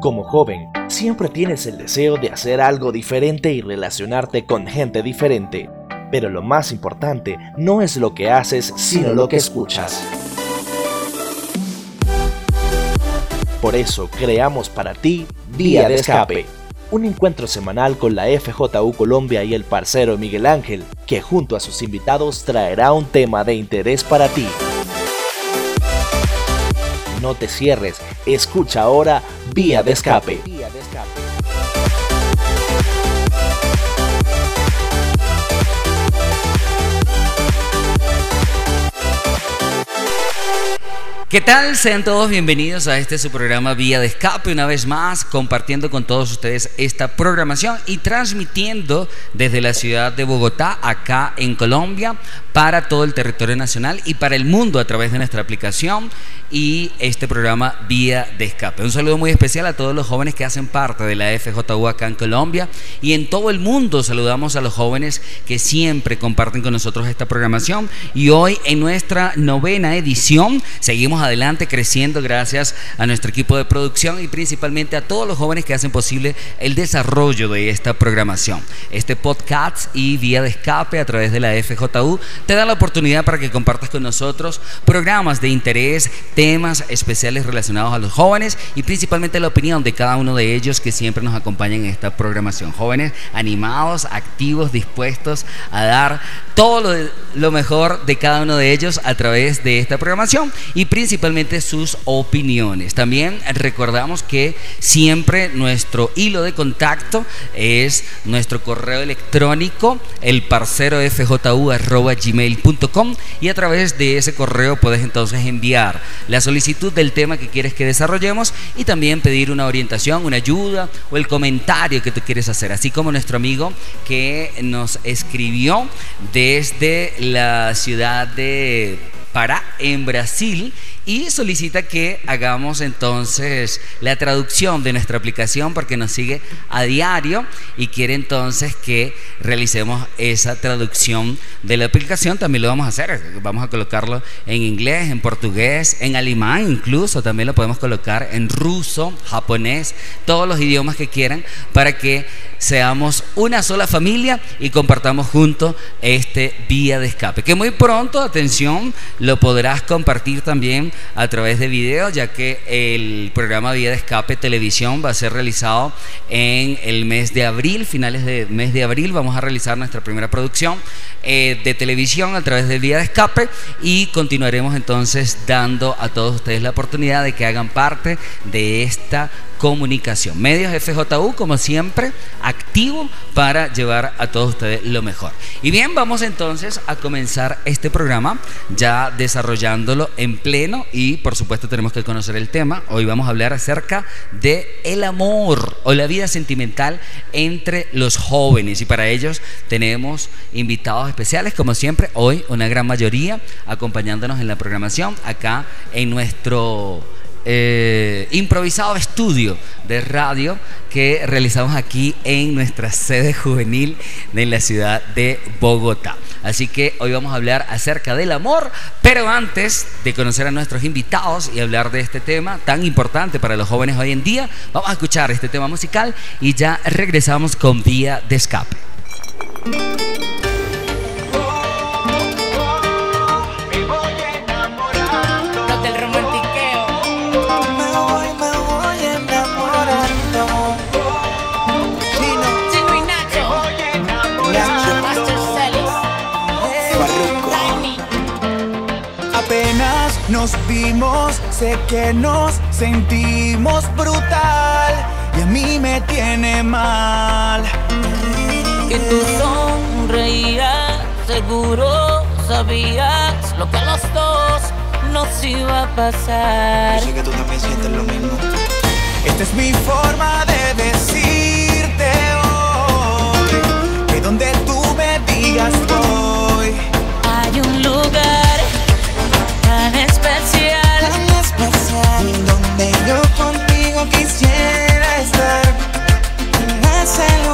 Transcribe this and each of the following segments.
Como joven, siempre tienes el deseo de hacer algo diferente y relacionarte con gente diferente. Pero lo más importante no es lo que haces, sino lo que escuchas. Por eso creamos para ti Vía de Escape, un encuentro semanal con la FJU Colombia y el parcero Miguel Ángel, que junto a sus invitados traerá un tema de interés para ti. No te cierres, escucha ahora Vía de Escape. ¿Qué tal? Sean todos bienvenidos a este su programa Vía de Escape, una vez más compartiendo con todos ustedes esta programación y transmitiendo desde la ciudad de Bogotá, acá en Colombia, para todo el territorio nacional y para el mundo a través de nuestra aplicación y este programa Vía de Escape. Un saludo muy especial a todos los jóvenes que hacen parte de la FJU acá en Colombia y en todo el mundo saludamos a los jóvenes que siempre comparten con nosotros esta programación y hoy en nuestra novena edición seguimos adelante creciendo gracias a nuestro equipo de producción y principalmente a todos los jóvenes que hacen posible el desarrollo de esta programación. Este podcast y vía de escape a través de la FJU te da la oportunidad para que compartas con nosotros programas de interés, temas especiales relacionados a los jóvenes y principalmente la opinión de cada uno de ellos que siempre nos acompañan en esta programación. Jóvenes animados, activos, dispuestos a dar todo lo, lo mejor de cada uno de ellos a través de esta programación y principalmente sus opiniones. También recordamos que siempre nuestro hilo de contacto es nuestro correo electrónico, el parcero y a través de ese correo puedes entonces enviar la solicitud del tema que quieres que desarrollemos y también pedir una orientación, una ayuda o el comentario que tú quieres hacer, así como nuestro amigo que nos escribió desde la ciudad de Pará, en Brasil, y solicita que hagamos entonces la traducción de nuestra aplicación porque nos sigue a diario y quiere entonces que realicemos esa traducción de la aplicación. También lo vamos a hacer, vamos a colocarlo en inglés, en portugués, en alemán incluso, también lo podemos colocar en ruso, japonés, todos los idiomas que quieran para que seamos una sola familia y compartamos juntos este vía de escape. Que muy pronto, atención, lo podrás compartir también a través de video, ya que el programa Vía de Escape Televisión va a ser realizado en el mes de abril, finales de mes de abril, vamos a realizar nuestra primera producción eh, de televisión a través de Vía de Escape y continuaremos entonces dando a todos ustedes la oportunidad de que hagan parte de esta comunicación. Medios FJU, como siempre, activo para llevar a todos ustedes lo mejor. Y bien, vamos entonces a comenzar este programa ya desarrollándolo en pleno y por supuesto tenemos que conocer el tema. Hoy vamos a hablar acerca de el amor o la vida sentimental entre los jóvenes y para ellos tenemos invitados especiales como siempre, hoy una gran mayoría acompañándonos en la programación acá en nuestro eh, improvisado estudio de radio que realizamos aquí en nuestra sede juvenil de la ciudad de Bogotá. Así que hoy vamos a hablar acerca del amor, pero antes de conocer a nuestros invitados y hablar de este tema tan importante para los jóvenes hoy en día, vamos a escuchar este tema musical y ya regresamos con Vía de Escape. Vimos, sé que nos sentimos brutal y a mí me tiene mal. Que tú sonreías, seguro sabías lo que a los dos nos iba a pasar. Yo sé que tú también sientes lo mismo. Esta es mi forma de decirte hoy que donde tú me digas voy. Donde yo contigo quisiera estar. En ese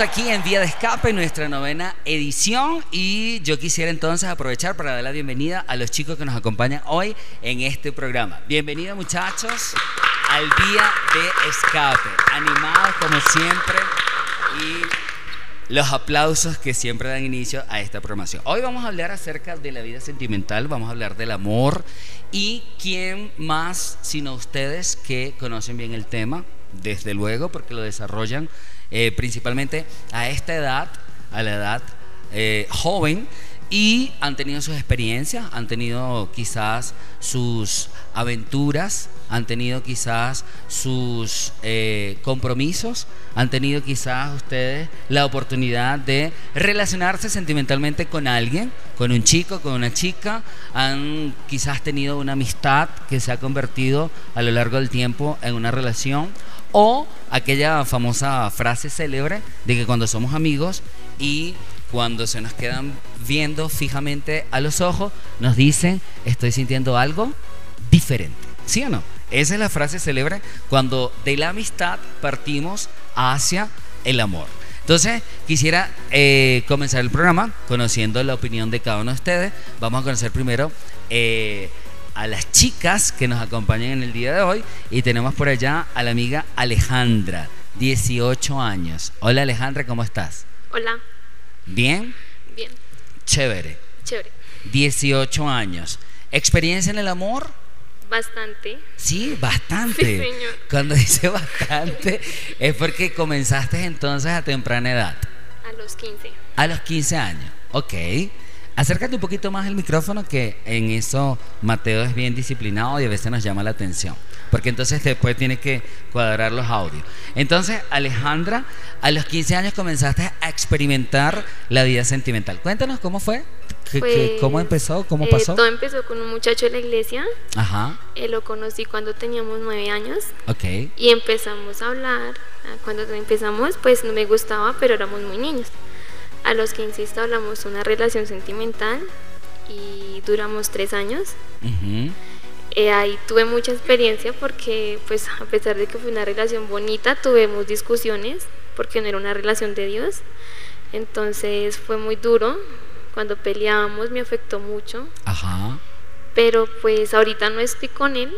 Aquí en Vía de Escape, nuestra novena edición. Y yo quisiera entonces aprovechar para dar la bienvenida a los chicos que nos acompañan hoy en este programa. Bienvenidos, muchachos, al Vía de Escape. Animados como siempre y los aplausos que siempre dan inicio a esta programación. Hoy vamos a hablar acerca de la vida sentimental, vamos a hablar del amor y quién más sino ustedes que conocen bien el tema, desde luego, porque lo desarrollan eh, principalmente a esta edad, a la edad eh, joven, y han tenido sus experiencias, han tenido quizás sus aventuras, han tenido quizás sus eh, compromisos, han tenido quizás ustedes la oportunidad de relacionarse sentimentalmente con alguien, con un chico, con una chica, han quizás tenido una amistad que se ha convertido a lo largo del tiempo en una relación o aquella famosa frase célebre de que cuando somos amigos y cuando se nos quedan viendo fijamente a los ojos, nos dicen, estoy sintiendo algo diferente. ¿Sí o no? Esa es la frase célebre cuando de la amistad partimos hacia el amor. Entonces, quisiera eh, comenzar el programa conociendo la opinión de cada uno de ustedes. Vamos a conocer primero eh, a las chicas que nos acompañan en el día de hoy. Y tenemos por allá a la amiga Alejandra, 18 años. Hola Alejandra, ¿cómo estás? Hola, ¿Bien? bien, Chévere. chévere. 18 años. ¿Experiencia en el amor? Bastante. Sí, bastante. Sí, señor. Cuando dice bastante es porque comenzaste entonces a temprana edad, A los 15. a los 15 años. Ok. Acércate un poquito más el micrófono que en eso Mateo es bien disciplinado y a veces nos llama la atención. Porque entonces después tiene que cuadrar los audios. Entonces, Alejandra, a los 15 años comenzaste a experimentar la vida sentimental. Cuéntanos cómo fue. ¿Qué- qué- ¿Cómo Pues, empezó? ¿Cómo eh, pasó? todo empezó con un muchacho de la iglesia. Ajá, Eh, lo conocí cuando teníamos nueve años ok. y empezamos a hablar. Ah, Cuando empezamos, pues no me gustaba, pero éramos muy niños. A los 15 hablamos una relación sentimental y duramos tres años. Eh, ahí tuve mucha experiencia porque, pues, a pesar de que fue una relación bonita, tuvimos discusiones porque no era una relación de Dios. Entonces fue muy duro. Cuando peleábamos me afectó mucho. Ajá. Pero pues ahorita no estoy con él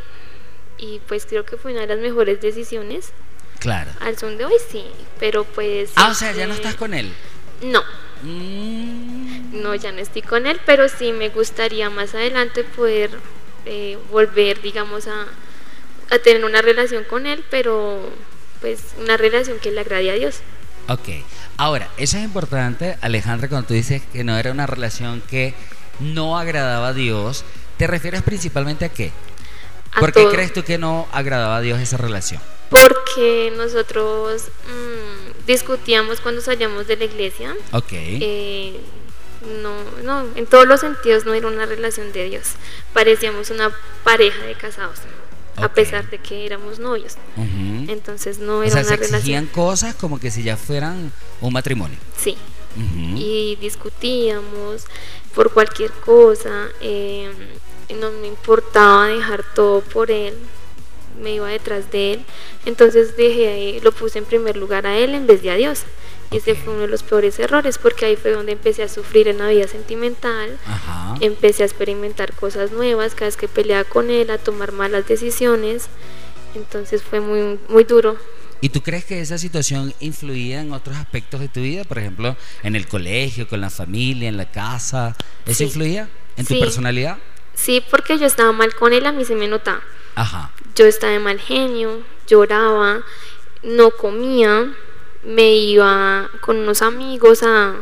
y pues creo que fue una de las mejores decisiones. Claro. Al son de hoy sí, pero pues... Ah, o sea, ya no este, estás con él. No, Mm, no, ya no estoy con él, pero sí me gustaría más adelante poder eh, volver, digamos, a, a tener una relación con él, pero pues una relación que le agrade a Dios. Ok. Ahora, eso es importante, Alejandra, cuando tú dices que no era una relación que no agradaba a Dios, ¿te refieres principalmente a qué? A ¿Por qué crees tú que no agradaba a Dios esa relación? Porque nosotros mm, discutíamos cuando salíamos de la iglesia. Ok. Eh, no, no, en todos los sentidos no era una relación de Dios. Parecíamos una pareja de casados, a pesar de que éramos novios. Entonces no O era sea, se una exigían relación. cosas como que si ya fueran un matrimonio. Sí. Y discutíamos por cualquier cosa. eh, no me importaba dejar todo por él. Me iba detrás de él. Entonces dejé, lo puse en primer lugar a él en vez de a Dios. Y ese fue uno de los peores errores porque ahí fue donde empecé a sufrir en la vida sentimental. Ajá. Empecé a experimentar cosas nuevas cada vez que peleaba con él, a tomar malas decisiones. Entonces fue muy, muy duro. ¿Y tú crees que esa situación influía en otros aspectos de tu vida? Por ejemplo, en el colegio, con la familia, en la casa. ¿Eso Sí. influía en tu Sí. personalidad? Sí, porque yo estaba mal con él, a mí se me notaba. Ajá. Yo estaba de mal genio, lloraba, no comía, me iba con unos amigos a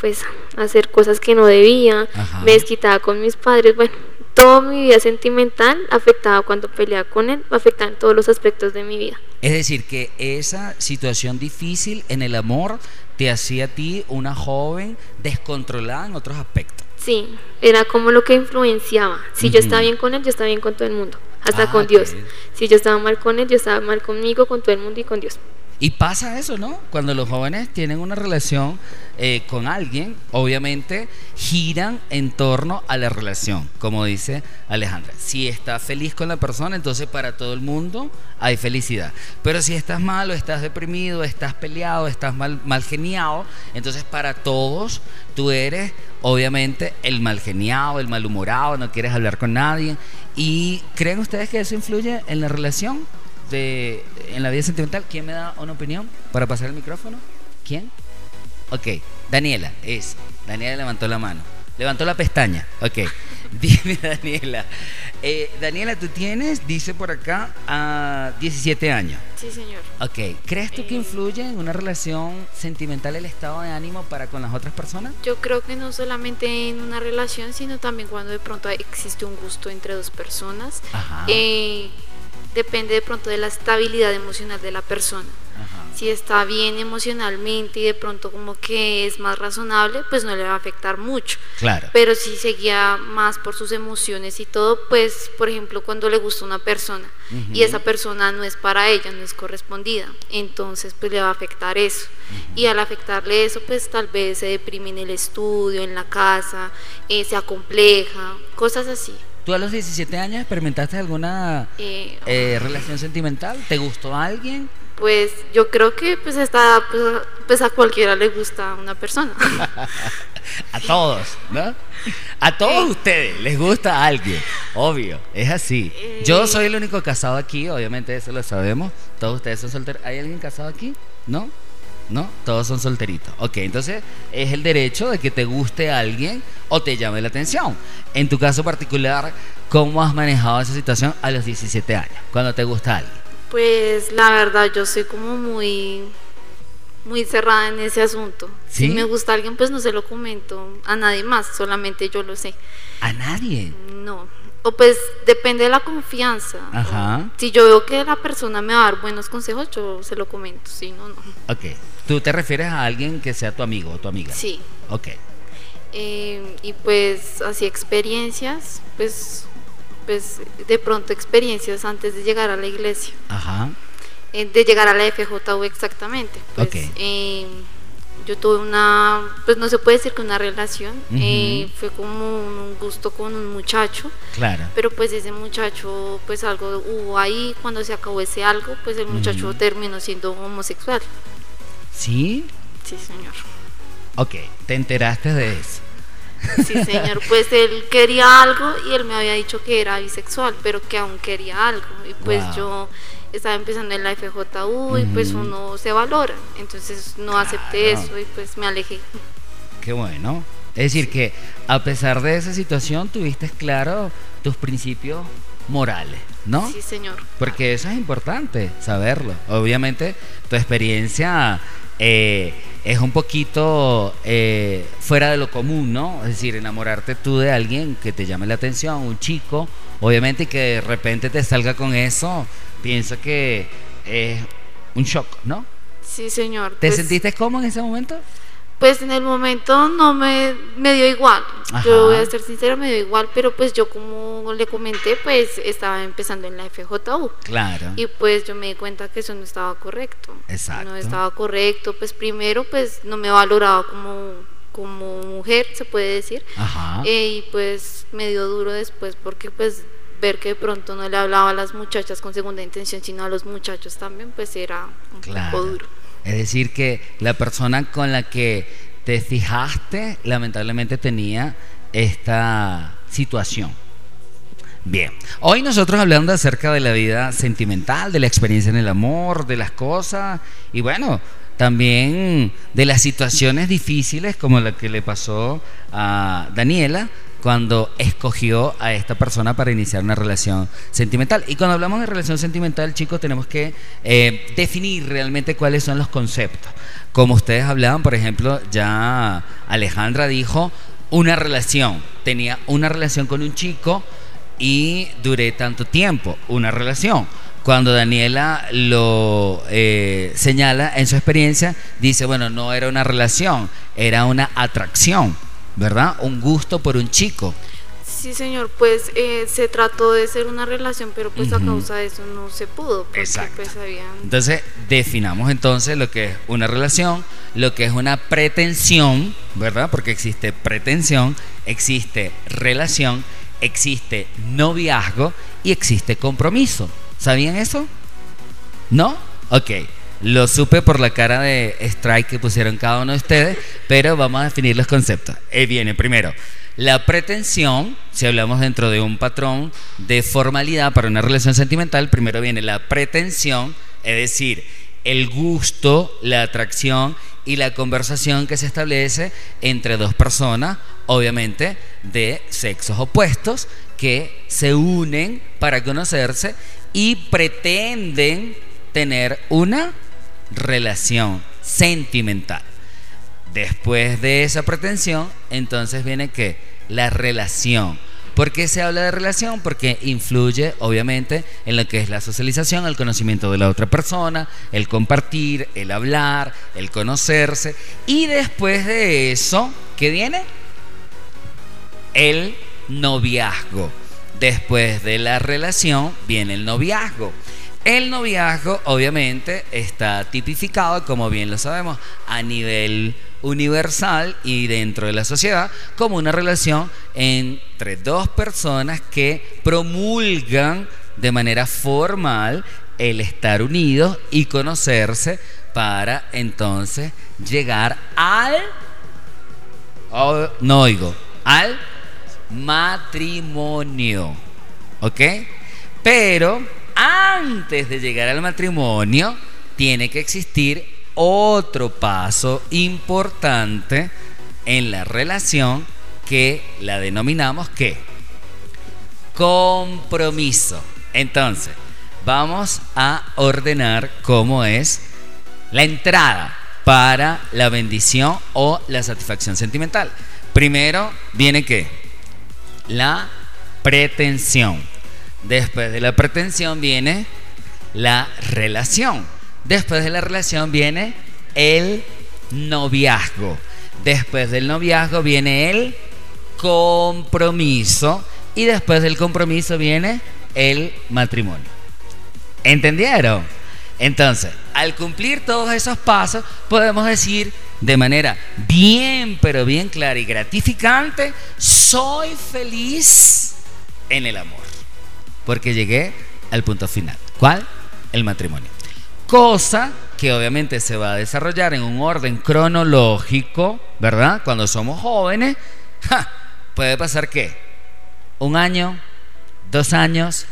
pues a hacer cosas que no debía, Ajá. me desquitaba con mis padres, bueno, toda mi vida sentimental afectaba cuando peleaba con él, afectaba en todos los aspectos de mi vida. Es decir, que esa situación difícil en el amor te hacía a ti una joven descontrolada en otros aspectos. Sí, era como lo que influenciaba. Si yo estaba bien con él, yo estaba bien con todo el mundo, hasta Ah, con Dios. Si yo estaba mal con él, yo estaba mal conmigo, con todo el mundo y con Dios. Y pasa eso, ¿no? Cuando los jóvenes tienen una relación eh, con alguien, obviamente giran en torno a la relación, como dice Alejandra. Si estás feliz con la persona, entonces para todo el mundo hay felicidad. Pero si estás mal o estás deprimido, estás peleado, estás mal, mal geniado, entonces para todos tú eres obviamente el mal geniado, el malhumorado, no quieres hablar con nadie. ¿Y creen ustedes que eso influye en la relación? de, en la vida sentimental. ¿Quién me da una opinión para pasar el micrófono? ¿Quién? Ok, Daniela, es. Daniela levantó la mano. Levantó la pestaña. Ok. Dime, Daniela. Eh, Daniela, tú tienes, dice por acá, a 17 años. Sí, señor. Ok. ¿Crees tú que Eh. influye en una relación sentimental el estado de ánimo para con las otras personas? Yo creo que no solamente en una relación, sino también cuando de pronto existe un gusto entre dos personas. Ajá. Eh, depende de pronto de la estabilidad emocional de la persona. Ajá. Si está bien emocionalmente y de pronto como que es más razonable, pues no le va a afectar mucho. Claro. Pero si se guía más por sus emociones y todo, pues por ejemplo cuando le gusta una persona y esa persona no es para ella, no es correspondida, entonces pues le va a afectar eso. Y al afectarle eso, pues tal vez se deprime en el estudio, en la casa, eh, se acompleja, cosas así. ¿Tú a los 17 años experimentaste alguna Eh, eh, relación sentimental? ¿Te gustó alguien? Pues yo creo que pues, está, pues, pues a cualquiera le gusta una persona. A todos, ¿no? A todos ustedes les gusta a alguien, obvio, es así. Yo soy el único casado aquí, obviamente eso lo sabemos. Todos ustedes son solteros. ¿Hay alguien casado aquí? ¿No? ¿No? Todos son solteritos. Ok, entonces es el derecho de que te guste a alguien o te llame la atención. En tu caso particular, ¿cómo has manejado esa situación a los 17 años? Cuando te gusta alguien. Pues la verdad yo soy como muy muy cerrada en ese asunto. ¿Sí? Si me gusta alguien, pues no se lo comento a nadie más, solamente yo lo sé. A nadie. No. O pues depende de la confianza. Ajá. Si yo veo que la persona me va a dar buenos consejos, yo se lo comento. Si no, no. Ok. ¿Tú te refieres a alguien que sea tu amigo o tu amiga? Sí. Ok. Eh, y pues así experiencias, pues, pues de pronto experiencias antes de llegar a la iglesia, Ajá. eh, de llegar a la FJU exactamente. Pues, eh, yo tuve una, pues no se puede decir que una relación, eh, fue como un gusto con un muchacho, Claro. pero pues ese muchacho, pues algo hubo ahí, cuando se acabó ese algo, pues el muchacho terminó siendo homosexual. ¿Sí? Sí, señor. Ok, te enteraste de eso. Sí, señor. Pues él quería algo y él me había dicho que era bisexual, pero que aún quería algo. Y pues Wow. yo estaba empezando en la FJU y pues uno se valora. Entonces no acepté eso y pues me alejé. Qué bueno. Es decir, que a pesar de esa situación tuviste claro tus principios morales, ¿no? Sí, señor. Porque eso es importante saberlo. Obviamente tu experiencia eh, es un poquito eh, fuera de lo común, ¿no? Es decir, enamorarte tú de alguien que te llame la atención, un chico, obviamente y que de repente te salga con eso, pienso que es un shock, ¿no? Sí, señor. ¿Te Pues- sentiste cómodo en ese momento? Pues en el momento no me, me dio igual. Ajá. Yo voy a ser sincera, me dio igual, pero pues yo como le comenté, pues estaba empezando en la FJU. Claro. Y pues yo me di cuenta que eso no estaba correcto. Exacto. No estaba correcto. Pues primero, pues no me valoraba como, como mujer, se puede decir. Ajá. Eh, y pues me dio duro después porque pues ver que de pronto no le hablaba a las muchachas con segunda intención, sino a los muchachos también, pues era un Claro. poco duro. Es decir, que la persona con la que te fijaste lamentablemente tenía esta situación. Bien, hoy nosotros hablando acerca de la vida sentimental, de la experiencia en el amor, de las cosas y bueno, también de las situaciones difíciles como la que le pasó a Daniela cuando escogió a esta persona para iniciar una relación sentimental. Y cuando hablamos de relación sentimental, chicos, tenemos que eh, definir realmente cuáles son los conceptos. Como ustedes hablaban, por ejemplo, ya Alejandra dijo una relación. Tenía una relación con un chico y duré tanto tiempo, una relación. Cuando Daniela lo eh, señala en su experiencia, dice, bueno, no era una relación, era una atracción, ¿verdad? Un gusto por un chico. Sí, señor, pues eh, se trató de ser una relación, pero pues Ujú. a causa de eso no se pudo, porque Exacto. pues habían... Entonces, definamos entonces lo que es una relación, lo que es una pretensión, ¿verdad? Porque existe pretensión, existe relación, existe noviazgo y existe compromiso. ¿Sabían eso? ¿No? Ok. Lo supe por la cara de strike que pusieron cada uno de ustedes, pero vamos a definir los conceptos. Eh, viene primero la pretensión, si hablamos dentro de un patrón de formalidad para una relación sentimental, primero viene la pretensión, es decir, el gusto, la atracción y la conversación que se establece entre dos personas, obviamente de sexos opuestos, que se unen para conocerse y pretenden tener una relación sentimental. Después de esa pretensión, entonces viene que la relación. ¿Por qué se habla de relación? Porque influye, obviamente, en lo que es la socialización, el conocimiento de la otra persona, el compartir, el hablar, el conocerse. Y después de eso, ¿qué viene? El noviazgo. Después de la relación viene el noviazgo. El noviazgo obviamente está tipificado, como bien lo sabemos, a nivel universal y dentro de la sociedad como una relación entre dos personas que promulgan de manera formal el estar unidos y conocerse para entonces llegar al oh, no oigo al matrimonio ¿ok? pero antes de llegar al matrimonio tiene que existir otro paso importante en la relación que la denominamos ¿qué? compromiso. Entonces vamos a ordenar cómo es la entrada para la bendición o la satisfacción sentimental. Primero viene qué la pretensión Después de la pretensión viene la relación. Después de la relación viene el noviazgo. Después del noviazgo viene el compromiso y después del compromiso viene el matrimonio. ¿Entendieron? Entonces, al cumplir todos esos pasos, podemos decir de manera bien, pero bien clara y gratificante, soy feliz en el amor. Porque llegué al punto final. ¿Cuál? El matrimonio. Cosa que obviamente se va a desarrollar en un orden cronológico, ¿verdad? Cuando somos jóvenes, puede pasar que un año, dos años,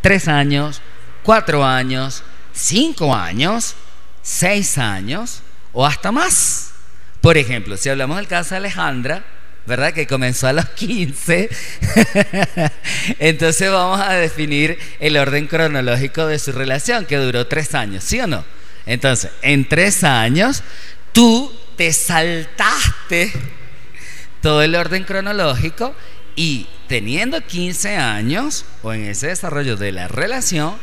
tres años, cuatro años, cinco años, seis años o hasta más. Por ejemplo, si hablamos del caso de Alejandra, ¿verdad? Que comenzó a los 15. Entonces vamos a definir el orden cronológico de su relación, que duró tres años, ¿sí o no? Entonces, en tres años, tú te saltaste todo el orden cronológico y teniendo 15 años, o en ese desarrollo de la relación,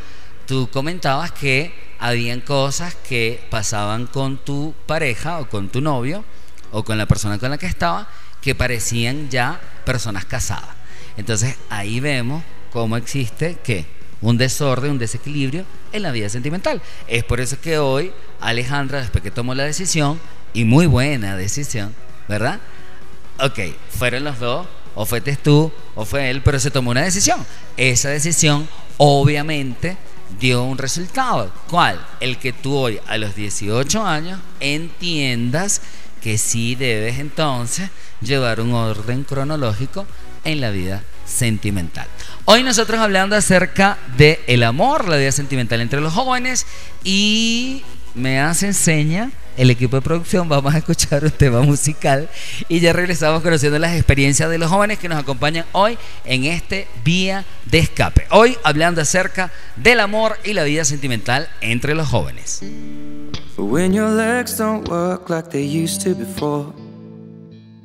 tú comentabas que habían cosas que pasaban con tu pareja o con tu novio o con la persona con la que estaba que parecían ya personas casadas. Entonces ahí vemos cómo existe que un desorden, un desequilibrio en la vida sentimental. Es por eso que hoy Alejandra, después que tomó la decisión, y muy buena decisión, ¿verdad? Ok, fueron los dos, o fuiste tú, o fue él, pero se tomó una decisión. Esa decisión obviamente dio un resultado. ¿Cuál? El que tú hoy a los 18 años entiendas que sí debes entonces llevar un orden cronológico en la vida sentimental. Hoy nosotros hablando acerca de el amor, la vida sentimental entre los jóvenes y me hace enseña el equipo de producción, vamos a escuchar un tema musical y ya regresamos conociendo las experiencias de los jóvenes que nos acompañan hoy en este Vía de Escape. Hoy hablando acerca del amor y la vida sentimental entre los jóvenes. When your legs don't work like they used to before.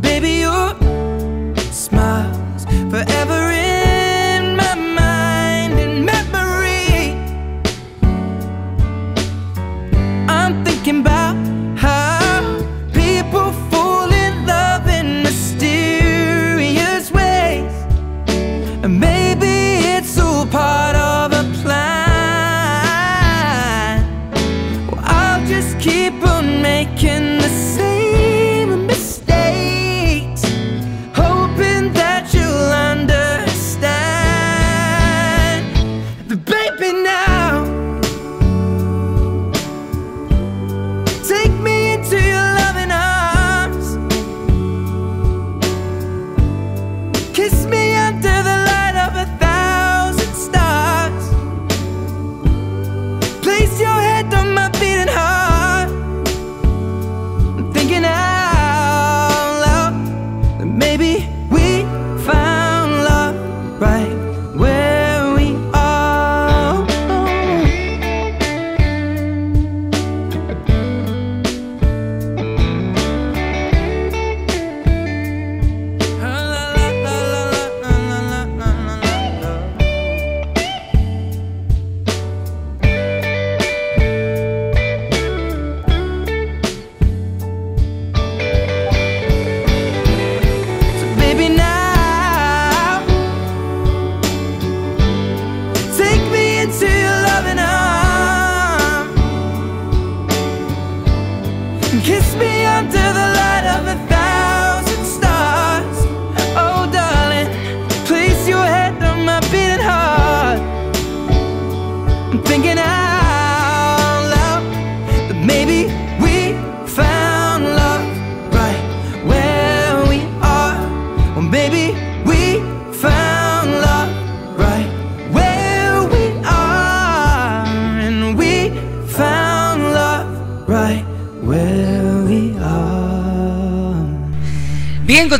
Baby, your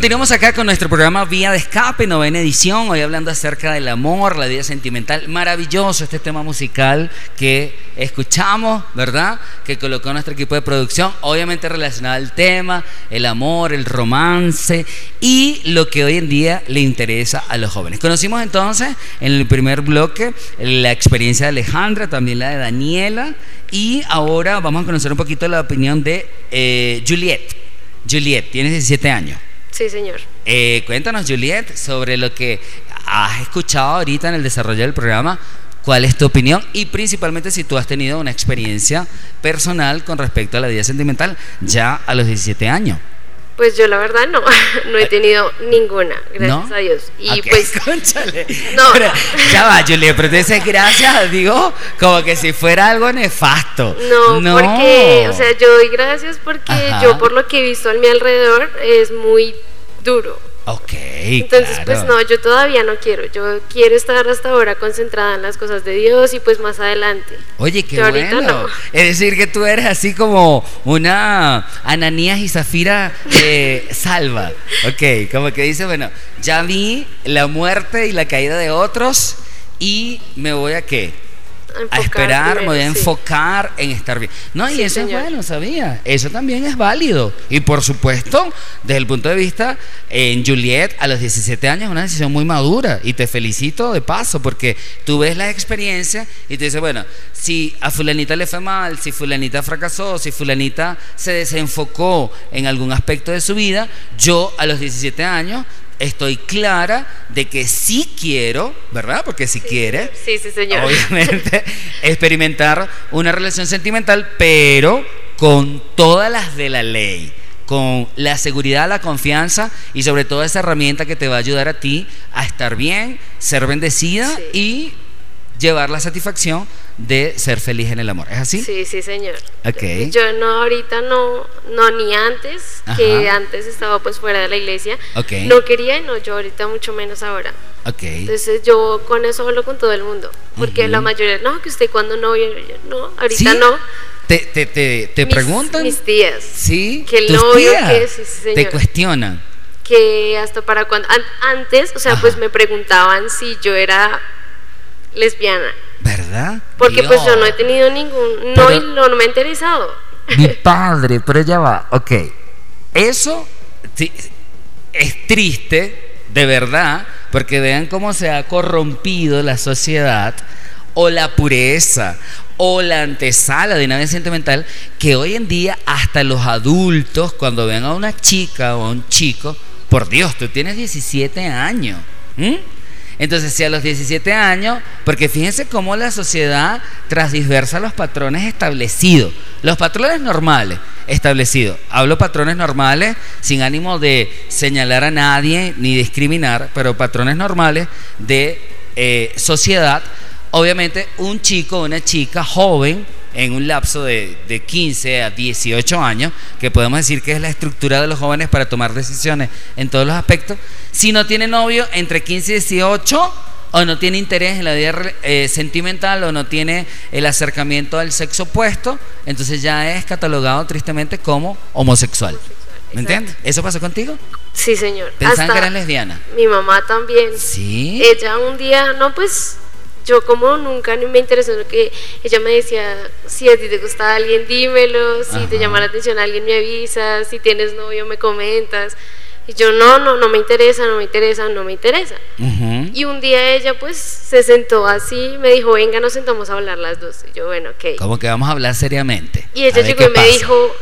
continuamos acá con nuestro programa Vía de Escape, novena edición, hoy hablando acerca del amor, la vida sentimental. Maravilloso este tema musical que escuchamos, ¿verdad? Que colocó nuestro equipo de producción, obviamente relacionado al tema, el amor, el romance y lo que hoy en día le interesa a los jóvenes. Conocimos entonces en el primer bloque la experiencia de Alejandra, también la de Daniela y ahora vamos a conocer un poquito la opinión de eh, Juliet. Juliet, tienes 17 años. Sí, señor. Eh, cuéntanos, Juliet, sobre lo que has escuchado ahorita en el desarrollo del programa. ¿Cuál es tu opinión? Y principalmente si tú has tenido una experiencia personal con respecto a la vida sentimental ya a los 17 años. Pues yo la verdad no, no he tenido ninguna, gracias ¿No? a Dios. Y pues cónchale. No. Pero, ya va, Juliet, pero dices gracias, digo, como que si fuera algo nefasto. no, porque, o sea, yo doy gracias porque Ajá. yo por lo que he visto a mi alrededor es muy duro. Ok, Entonces, claro. pues no, yo todavía no quiero. Yo quiero estar hasta ahora concentrada en las cosas de Dios y pues más adelante. Oye, qué Yo bueno. no. Es decir, que tú eres así como una Ananías y Zafira eh, salva. Ok, como que dice, bueno, ya vi la muerte y la caída de otros y me voy a qué? A esperar, me voy a sí. enfocar en estar bien. No, y Sí, eso señor. es bueno, sabía. Eso también es válido. Y por supuesto, desde el punto de vista, en Juliet, a los 17 años, es una decisión muy madura. Y te felicito de paso, porque tú ves la experiencia y te dices, bueno, si a Fulanita le fue mal, si Fulanita fracasó, si Fulanita se desenfocó en algún aspecto de su vida, yo a los 17 años estoy clara de que sí quiero, ¿verdad? Porque si quiere, Sí, sí, señor. obviamente, experimentar una relación sentimental, pero con todas las de la ley, con la seguridad, la confianza y sobre todo esa herramienta que te va a ayudar a ti a estar bien, ser bendecida Sí. y llevar la satisfacción de ser feliz en el amor. ¿Es así? Sí, sí, señor. Ok. Yo no, ahorita no, no, ni antes, que antes estaba pues fuera de la iglesia. Ok. No quería y no, yo ahorita mucho menos ahora. Ok. Entonces yo con eso hablo con todo el mundo. Porque la mayoría, no, que usted cuando novio, yo, no, ahorita ¿Sí? no. ¿Te, te, te, te Mis- preguntan? Mis tías. Sí. Que el ¿Tus novio, tías que sí, sí, Te señor. cuestionan. Que hasta para cuando. an- antes, o sea, Ajá. pues me preguntaban si yo era lesbiana. ¿Verdad? Porque pues yo no he tenido ningún. No, Pero- no, no me ha interesado. Mi padre, pero ya va. Ok. Eso sí, es triste, de verdad, porque vean cómo se ha corrompido la sociedad o la pureza o la antesala de una vida sentimental que hoy en día hasta los adultos cuando ven a una chica o a un chico, por Dios, tú tienes 17 años. Entonces, si a los 17 años, porque fíjense cómo la sociedad transversa los patrones establecidos, los patrones normales establecidos. Hablo patrones normales sin ánimo de señalar a nadie ni discriminar, pero patrones normales de eh, sociedad. Obviamente, un chico una chica joven en un lapso de, de 15 a 18 años, que podemos decir que es la estructura de los jóvenes para tomar decisiones en todos los aspectos, si no tiene novio entre 15 y 18 o no tiene interés en la vida eh, sentimental o no tiene el acercamiento al sexo opuesto, entonces ya es catalogado tristemente como homosexual. ¿Me entiendes? ¿Eso pasó contigo? Sí, señor. Pensaban que Hasta eras lesbiana. Mi mamá también. Sí. Ella un día, no, pues yo como nunca ni me interesó que ella me decía, si a ti te gusta alguien, dímelo, si te Ajá. llama la atención alguien, me avisas, si tienes novio, me comentas. Y yo, no, no, no me interesa, no me interesa, no me interesa. Y un día ella pues se sentó así, me dijo, venga, nos sentamos a hablar las dos. Y yo, bueno, ok. Como que vamos a hablar seriamente. Y ella llegó y me pasa. dijo,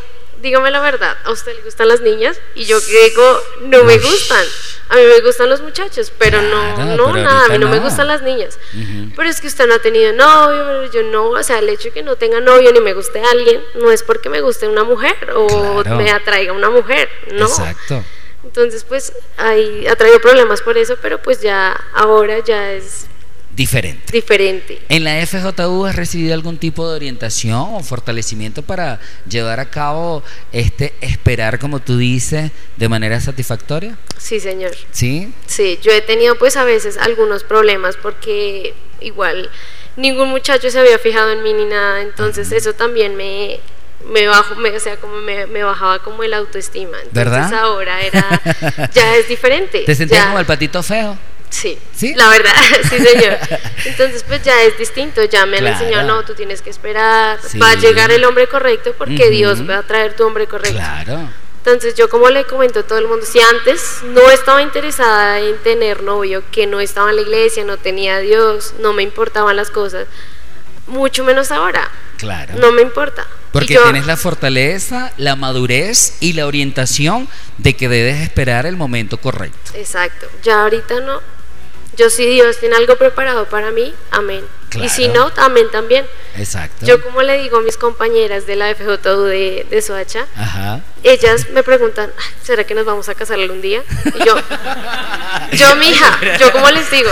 dígame la verdad, ¿a usted le gustan las niñas? Y yo que digo, no me gustan. A mí me gustan los muchachos, pero Claro, no, no, pero nada, a mí no, me gustan las niñas. Pero es que usted no ha tenido novio, pero yo no, o sea, el hecho de que no tenga novio ni me guste alguien, no es porque me guste una mujer o Claro. me atraiga una mujer, no. Exacto. Entonces, pues, ahí ha traído problemas por eso, pero pues ya, ahora ya es diferente. diferente. ¿En la FJU has recibido algún tipo de orientación o fortalecimiento para llevar a cabo este esperar, como tú dices, de manera satisfactoria? Sí, señor. ¿Sí? Sí, yo he tenido pues a veces algunos problemas porque igual ningún muchacho se había fijado en mí ni nada, entonces eso también me me bajo, me, o sea, como me, me bajaba como el autoestima. Entonces ¿Verdad? ahora era ya es diferente. ¿Te sentías ya- como el patito feo? Sí, ¿Sí? la verdad, sí señor. Entonces pues ya es distinto, ya me han Claro. enseñado, no, tú tienes que esperar, Sí. va a llegar el hombre correcto porque. Dios va a traer tu hombre correcto. Claro. Entonces yo como le comento a todo el mundo, si antes no estaba interesada en tener novio, que no estaba en la iglesia, no tenía a Dios, no me importaban las cosas, mucho menos ahora, Claro. no me importa. Porque yo- tienes la fortaleza, la madurez y la orientación de que debes esperar el momento correcto. Exacto, ya ahorita no. Yo si Dios tiene algo preparado para mí, amén. Y si no, amén también. Exacto. Yo como le digo a mis compañeras de la FJU de, de Soacha, Ajá. ellas me preguntan, "Ay, ¿será que nos vamos a casar algún día? Y yo, yo mija, yo como les digo,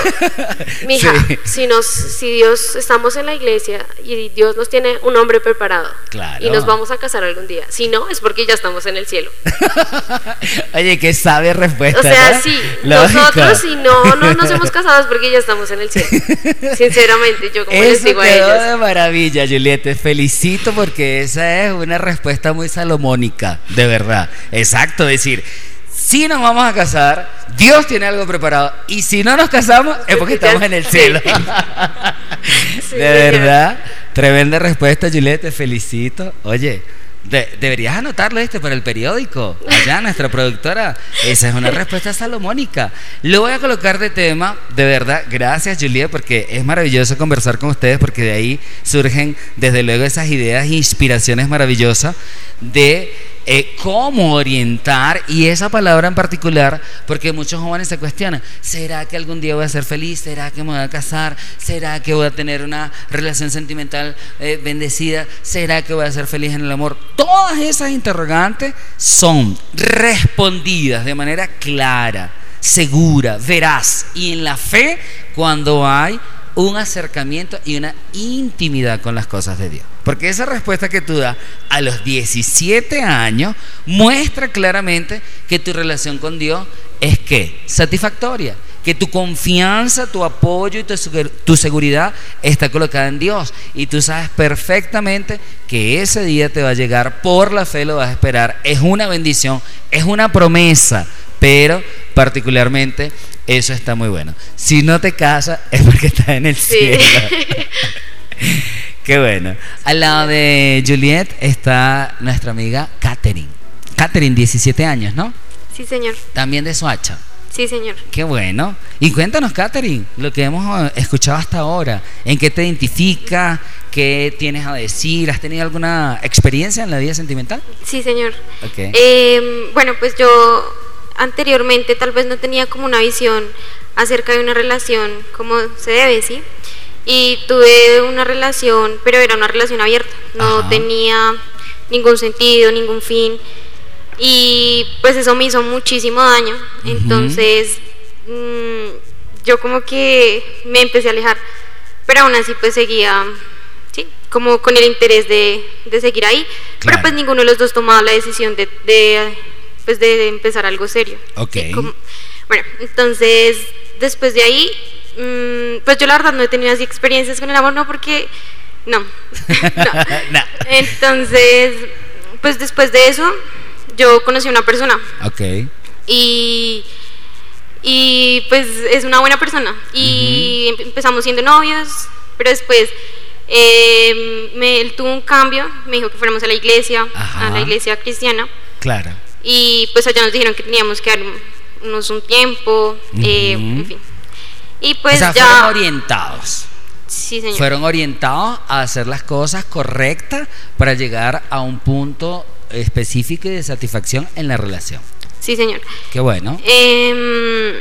mija, Sí. si nos, si Dios estamos en la iglesia y Dios nos tiene un hombre preparado Claro. y nos vamos a casar algún día, si no es porque ya estamos en el cielo. Oye, qué sabia respuesta. O sea, ¿no? sí, Lógico. nosotros si no, no nos hemos casado es porque ya estamos en el cielo. Sinceramente, yo como les digo a ellas. de maravilla, Juliet. Te felicito porque esa es una respuesta muy salomónica, de verdad. Exacto, decir, si nos vamos a casar, Dios tiene algo preparado. Y si no nos casamos, es porque estamos en el cielo. Sí, de verdad, tremenda respuesta, Juliet. Te felicito. Oye. De- deberías anotarlo este para el periódico. Allá, nuestra productora. Esa es una respuesta salomónica. Lo voy a colocar de tema, de verdad. Gracias, Juliet, porque es maravilloso conversar con ustedes, porque de ahí surgen, desde luego, esas ideas e inspiraciones maravillosas de eh, cómo orientar, y esa palabra en particular, porque muchos jóvenes se cuestionan, ¿será que algún día voy a ser feliz? ¿Será que me voy a casar? ¿Será que voy a tener una relación sentimental eh, bendecida? ¿Será que voy a ser feliz en el amor? Todas esas interrogantes son respondidas de manera clara, segura, veraz, y en la fe cuando hay un acercamiento y una intimidad con las cosas de Dios. Porque esa respuesta que tú das a los 17 años muestra claramente que tu relación con Dios es que satisfactoria, que tu confianza, tu apoyo y tu, segu- tu seguridad está colocada en Dios y tú sabes perfectamente que ese día te va a llegar, por la fe lo vas a esperar, es una bendición, es una promesa, pero particularmente eso está muy bueno. Si no te casas es porque estás en el Sí. cielo. Qué bueno. Al lado de Juliet está nuestra amiga Katherine. Katherine, 17 años, ¿no? Sí, señor. También de Soacha. Sí, señor. Qué bueno. Y cuéntanos, Katherine, lo que hemos eh, escuchado hasta ahora. ¿En qué te identifica? ¿Qué tienes a decir? ¿Has tenido alguna experiencia en la vida sentimental? Sí, señor. Ok. Eh, bueno, pues yo anteriormente tal vez no tenía como una visión acerca de una relación como se debe, ¿sí? Y tuve una relación, pero era una relación abierta, no Ajá. tenía ningún sentido, ningún fin. Y pues eso me hizo muchísimo daño. Entonces, mm, yo como que me empecé a alejar, pero aún así pues seguía, sí, como con el interés de, de seguir ahí. Claro. Pero pues ninguno de los dos tomaba la decisión de, de, pues de empezar algo serio. Ok. Sí, como- bueno, entonces después de ahí, mm, pues yo la verdad no he tenido así experiencias con el amor, no porque, no. No. No. Entonces, pues después de eso, yo conocí a una persona Ok. y, y pues es una buena persona y em- empezamos siendo novios, pero después eh, me, él tuvo un cambio, me dijo que fuéramos a la iglesia, Ajá. a la iglesia cristiana Claro. y pues allá nos dijeron que teníamos que dar un- unos un tiempo, eh, en fin. Y pues o sea, ya... fueron orientados. Sí, señor. Fueron orientados a hacer las cosas correctas para llegar a un punto específico y de satisfacción en la relación. Sí, señor. Qué bueno. Em,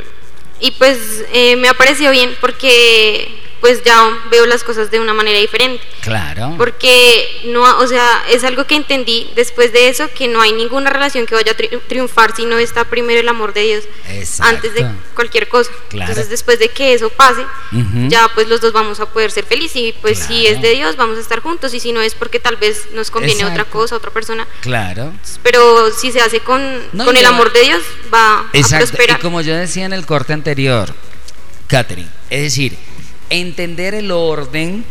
y pues eh, me ha parecido bien porque pues ya veo las cosas de una manera diferente. Claro. Porque no, o sea, es algo que entendí después de eso, que no hay ninguna relación que vaya a tri- triunfar si no está primero el amor de Dios Exacto. antes de cualquier cosa. Claro. Entonces después de que eso pase, ya pues los dos vamos a poder ser felices y pues si es de Dios vamos a estar juntos y si no es porque tal vez nos conviene otra cosa, otra persona. Claro. Pero si se hace con, No, con el amor de Dios va a Exacto. prosperar. Y como yo decía en el corte anterior, Catherine, es decir, entender el orden,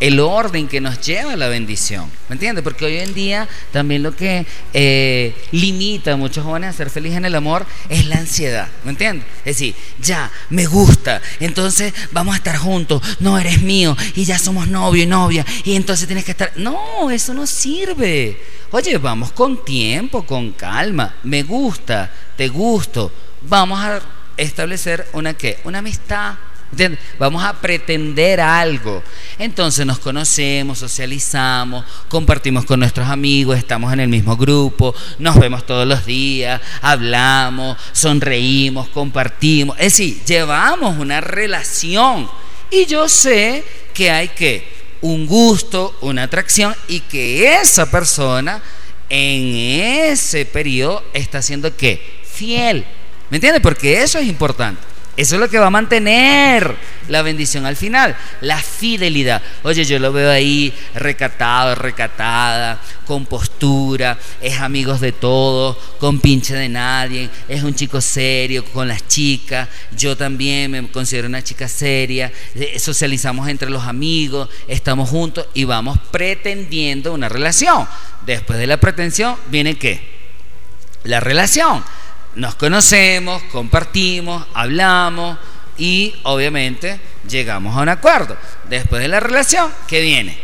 el orden que nos lleva a la bendición. ¿Me entiendes? Porque hoy en día también lo que eh, limita a muchos jóvenes a ser felices en el amor es la ansiedad. ¿Me entiendes? Es decir, ya, me gusta, entonces vamos a estar juntos, no eres mío, y ya somos novio y novia, y entonces tienes que estar. No, eso no sirve. Oye, vamos con tiempo, con calma. Me gusta, te gusto. Vamos a establecer una qué? Una amistad. ¿Entiendes? Vamos a pretender algo. Entonces nos conocemos, socializamos, compartimos con nuestros amigos, estamos en el mismo grupo, nos vemos todos los días, hablamos, sonreímos, compartimos. Es decir, llevamos una relación. Y yo sé que hay que un gusto, una atracción y que esa persona en ese periodo está siendo qué? Fiel. ¿Me entiendes? Porque eso es importante. Eso es lo que va a mantener la bendición al final, la fidelidad. Oye, yo lo veo ahí recatado, recatada, con postura, es amigos de todos, con pinche de nadie, es un chico serio con las chicas. Yo también me considero una chica seria, eh, socializamos entre los amigos, estamos juntos y vamos pretendiendo una relación. Después de la pretensión viene qué? La relación. Nos conocemos, compartimos, hablamos y obviamente llegamos a un acuerdo. Después de la relación, ¿qué viene?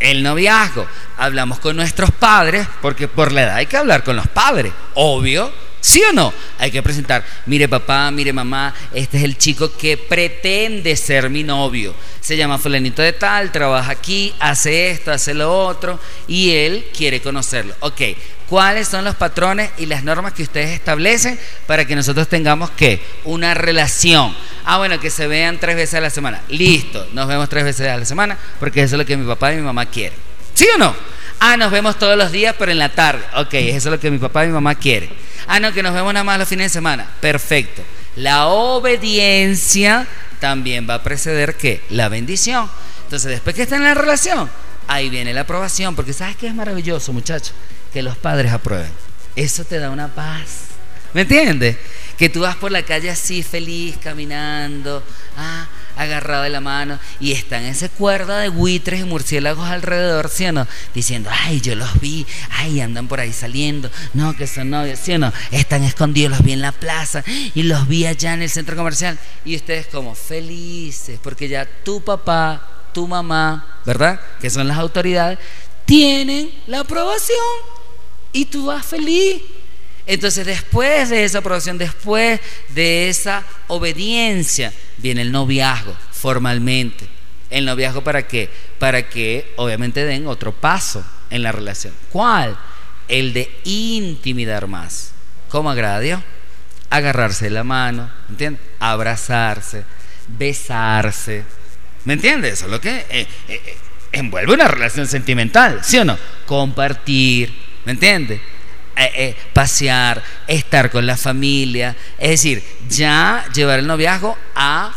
El noviazgo. Hablamos con nuestros padres, porque por la edad hay que hablar con los padres, obvio. ¿Sí o no? Hay que presentar, mire papá, mire mamá, este es el chico que pretende ser mi novio. Se llama fulanito de tal, trabaja aquí, hace esto, hace lo otro, y él quiere conocerlo. Ok, ¿cuáles son los patrones y las normas que ustedes establecen para que nosotros tengamos que una relación? Ah, bueno, que se vean tres veces a la semana. Listo, nos vemos tres veces a la semana, porque eso es lo que mi papá y mi mamá quieren. ¿Sí o no? Ah, nos vemos todos los días, pero en la tarde. Ok, eso es lo que mi papá y mi mamá quieren. Ah, no, que nos vemos nada más los fines de semana. Perfecto. La obediencia también va a preceder que la bendición. Entonces, después que está en la relación, ahí viene la aprobación, porque sabes que es maravilloso, muchachos, que los padres aprueben. Eso te da una paz. ¿Me entiendes? Que tú vas por la calle así feliz, caminando, ah, agarrado de la mano, y están esa cuerda de buitres y murciélagos alrededor, ¿sí o no? Diciendo, ay, yo los vi, ay, andan por ahí saliendo, no, que son novios, ¿sí o no? Están escondidos, los vi en la plaza, y los vi allá en el centro comercial, y ustedes como felices, porque ya tu papá, tu mamá, ¿verdad? Que son las autoridades, tienen la aprobación, y tú vas feliz. Entonces, después de esa aprobación, después de esa obediencia, viene el noviazgo formalmente. ¿El noviazgo para qué? Para que obviamente den otro paso en la relación. ¿Cuál? El de intimidar más. ¿Cómo agrada a Dios? Agarrarse la mano, ¿entiendes? Abrazarse, besarse. ¿Me entiendes? Eso es lo que eh, eh, eh, envuelve una relación sentimental, ¿sí o no? Compartir, ¿me entiendes? Eh, eh, pasear, estar con la familia, es decir, ya llevar el noviazgo a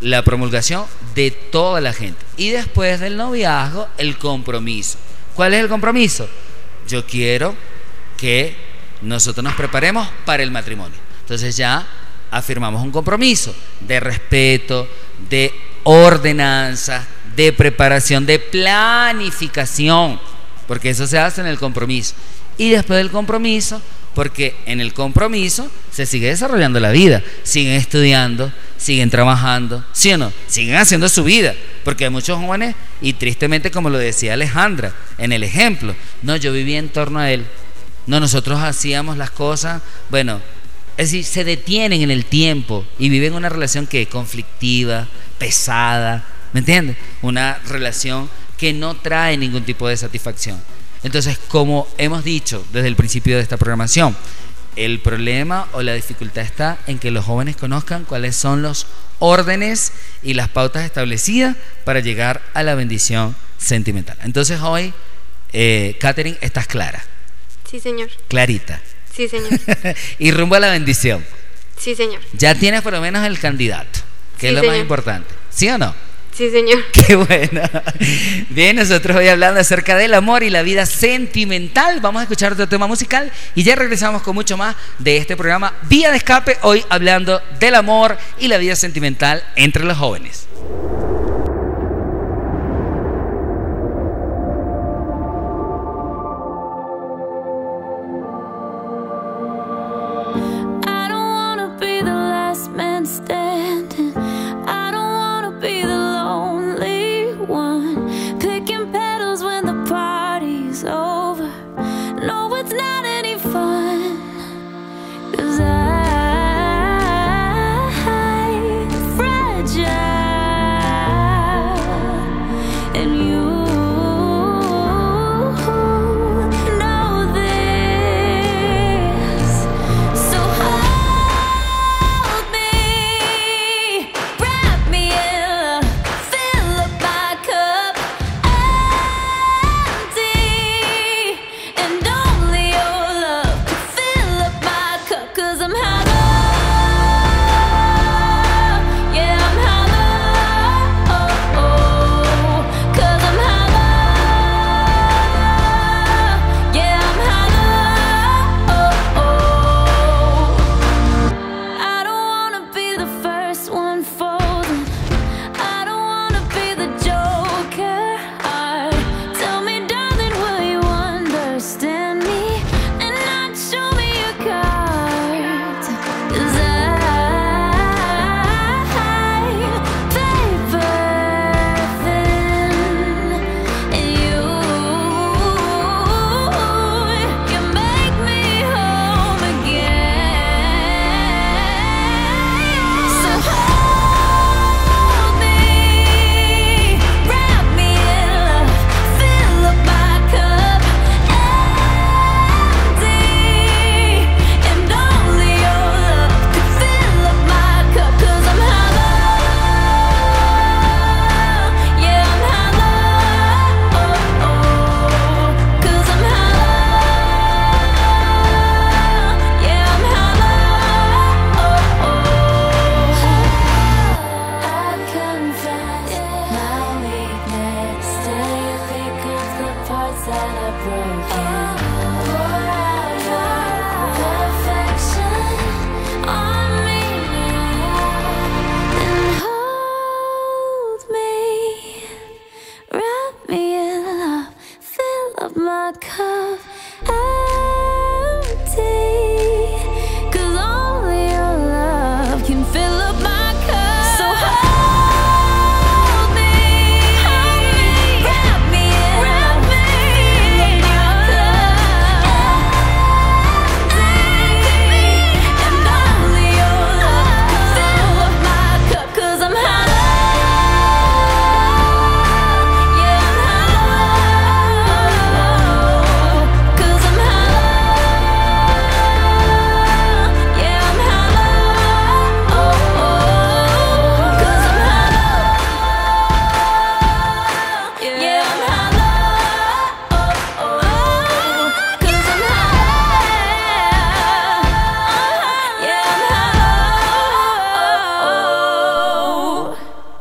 la promulgación de toda la gente. Y después del noviazgo, el compromiso. ¿Cuál es el compromiso? Yo quiero que nosotros nos preparemos para el matrimonio. Entonces ya afirmamos un compromiso de respeto, de ordenanza, de preparación, de planificación, porque eso se hace en el compromiso. Y después del compromiso, porque en el compromiso se sigue desarrollando la vida, siguen estudiando, siguen trabajando, ¿sí o no? Siguen haciendo su vida, porque hay muchos jóvenes, y tristemente como lo decía Alejandra en el ejemplo, no, yo vivía en torno a él, no, nosotros hacíamos las cosas, bueno, es decir, se detienen en el tiempo y viven una relación que es conflictiva, pesada, ¿me entiendes? Una relación que no trae ningún tipo de satisfacción. Entonces, como hemos dicho desde el principio de esta programación, el problema o la dificultad está en que los jóvenes conozcan cuáles son los órdenes y las pautas establecidas para llegar a la bendición sentimental. Entonces hoy, eh, Catherine, estás clara, Sí, señor. clarita. Sí, señor. y rumbo a la bendición. Sí, señor. Ya tienes por lo menos el candidato, que Sí, es lo más importante. ¿Sí o no? Sí, señor. Qué bueno. Bien, nosotros hoy hablando acerca del amor y la vida sentimental. Vamos a escuchar otro tema musical y ya regresamos con mucho más de este programa Vía de Escape. Hoy hablando del amor y la vida sentimental entre los jóvenes.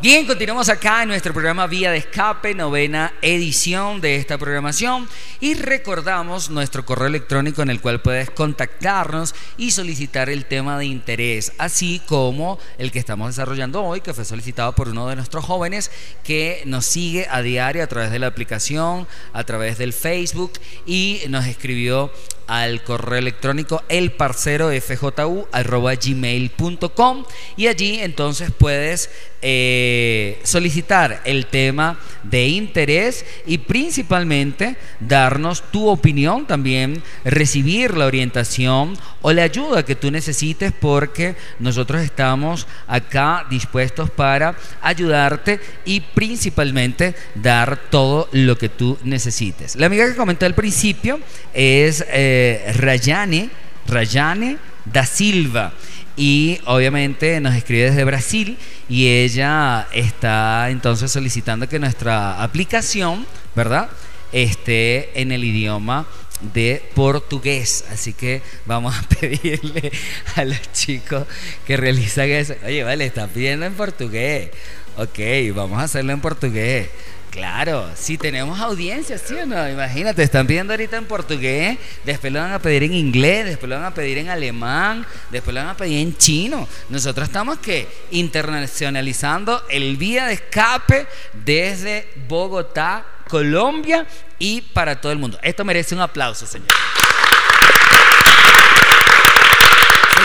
Bien, continuamos acá en nuestro programa Vía de Escape, novena edición de esta programación. Y recordamos nuestro correo electrónico en el cual puedes contactarnos y solicitar el tema de interés, así como el que estamos desarrollando hoy, que fue solicitado por uno de nuestros jóvenes que nos sigue a diario a través de la aplicación, a través del Facebook y nos escribió al correo electrónico elparcerofju@gmail.com y allí entonces puedes eh, solicitar el tema de interés y principalmente darnos tu opinión, también recibir la orientación o la ayuda que tú necesites porque nosotros estamos acá dispuestos para ayudarte y principalmente dar todo lo que tú necesites. La amiga que comenté al principio es eh, Rayane, Rayane da Silva. Y obviamente nos escribe desde Brasil y ella está entonces solicitando que nuestra aplicación, ¿verdad? esté en el idioma de portugués. Así que vamos a pedirle a los chicos que realizan eso. Oye, vale, está pidiendo en portugués. Ok, vamos a hacerlo en portugués. Claro, si tenemos audiencia, ¿sí o no? Imagínate, están pidiendo ahorita en portugués, después lo van a pedir en inglés, después lo van a pedir en alemán, después lo van a pedir en chino. Nosotros estamos que internacionalizando el vía de escape desde Bogotá, Colombia y para todo el mundo. Esto merece un aplauso, señor.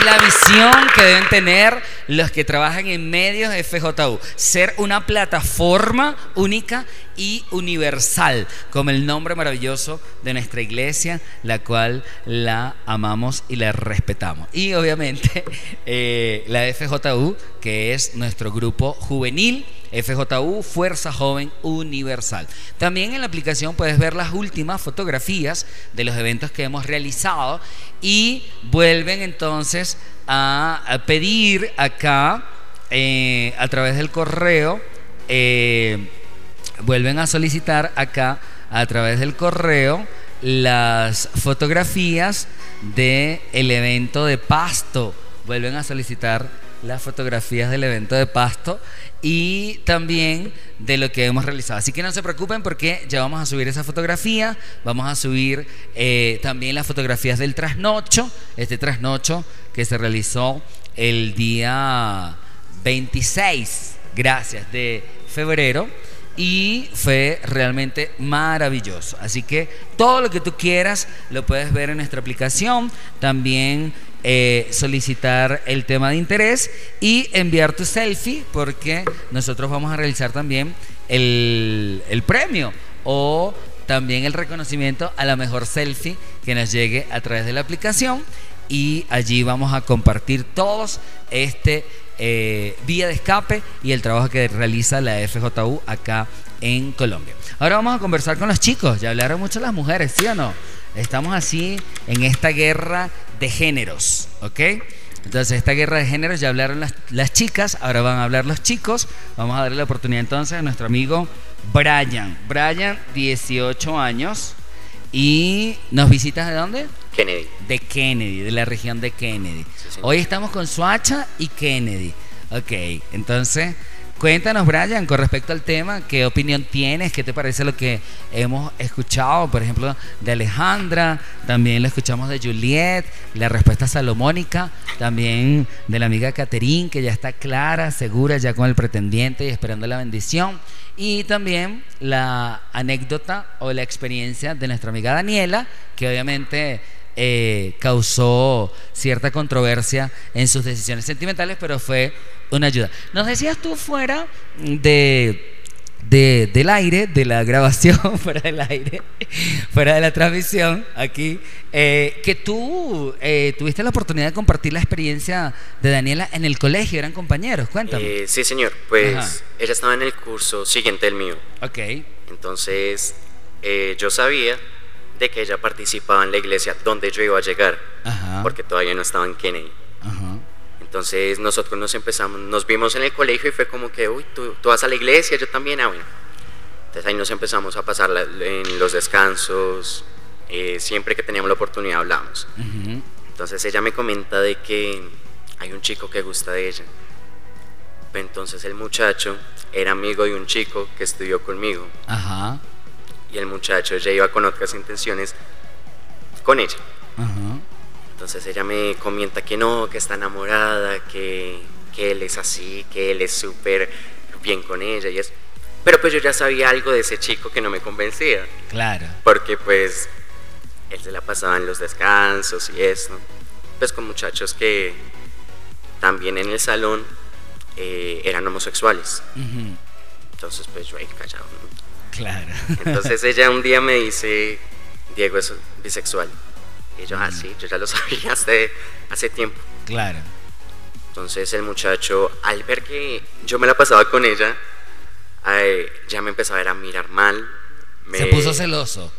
La visión que deben tener los que trabajan en medios de FJU. Ser una plataforma única y universal, como el nombre maravilloso de nuestra iglesia, la cual la amamos y la respetamos. Y obviamente eh, la FJU, que es nuestro grupo juvenil. FJU, Fuerza Joven Universal. También en la aplicación puedes ver las últimas fotografías de los eventos que hemos realizado y vuelven entonces a, pedir acá eh, a través del correo, eh, vuelven a solicitar acá a través del correo las fotografías del el evento de Pasto. Vuelven a solicitar las fotografías del evento de Pasto y también de lo que hemos realizado. Así que no se preocupen porque ya vamos a subir esa fotografía, vamos a subir eh, también las fotografías del trasnocho, este trasnocho que se realizó el día 26, gracias, de febrero. Y fue realmente maravilloso. Así que todo lo que tú quieras lo puedes ver en nuestra aplicación. También eh, solicitar el tema de interés y enviar tu selfie porque nosotros vamos a realizar también el, el premio o también el reconocimiento a la mejor selfie que nos llegue a través de la aplicación. Y allí vamos a compartir todos este eh, vía de escape y el trabajo que realiza la FJU acá en Colombia. Ahora vamos a conversar con los chicos, ya hablaron mucho las mujeres, ¿sí o no? Estamos así en esta guerra de géneros, ¿ok? Entonces, esta guerra de géneros ya hablaron las, las chicas, ahora van a hablar los chicos. Vamos a darle la oportunidad entonces a nuestro amigo Brian. Brian, 18 años. ¿Y nos visitas de dónde? Kennedy. De Kennedy, de la región de Kennedy. Hoy estamos con Suacha y Kennedy. Ok, entonces cuéntanos, Brian, con respecto al tema, ¿qué opinión tienes? ¿Qué te parece lo que hemos escuchado, por ejemplo, de Alejandra? También lo escuchamos de Juliet, la respuesta salomónica, también de la amiga Caterín, que ya está clara, segura, ya con el pretendiente y esperando la bendición. Y también la anécdota o la experiencia de nuestra amiga Daniela, que obviamente eh, causó cierta controversia en sus decisiones sentimentales, pero fue una ayuda. Nos decías tú fuera de, de- del aire, de la grabación, fuera del aire, fuera de la transmisión, aquí, eh, que tú eh, tuviste la oportunidad de compartir la experiencia de Daniela en el colegio, eran compañeros, cuéntame. Sí, señor. Pues Ajá. ella estaba en el curso siguiente del mío. ok, Entonces, yo sabía de que ella participaba en la iglesia donde yo iba a llegar, ajá, porque todavía no estaba en Kennedy. ajá, Entonces, nosotros nos empezamos, nos vimos en el colegio y fue como que, uy, tú, tú vas a la iglesia, yo también, ah, bueno. Entonces ahí nos empezamos a pasar la- en los descansos, eh, siempre que teníamos la oportunidad hablamos. ujú, Entonces ella me comenta de que hay un chico que gusta de ella. Entonces el muchacho era amigo de un chico que estudió conmigo ajá, y el muchacho ya iba con otras intenciones con ella. ajá, Entonces ella me comenta que no, que está enamorada, que, que él es así, que él es súper bien con ella y es... Pero pues yo ya sabía algo de ese chico que no me convencía, claro, porque pues él se la pasaba en los descansos y eso, pues con muchachos que también en el salón eh, eran homosexuales. Entonces pues yo ahí callado. ¿no? Claro, Entonces ella un día me dice, Diego es bisexual. Y yo, ah, sí, yo ya lo sabía hace, hace tiempo. claro, Entonces el muchacho, al ver que yo me la pasaba con ella, eh, ya me empezaba a, ver a mirar mal. Me, se puso celoso,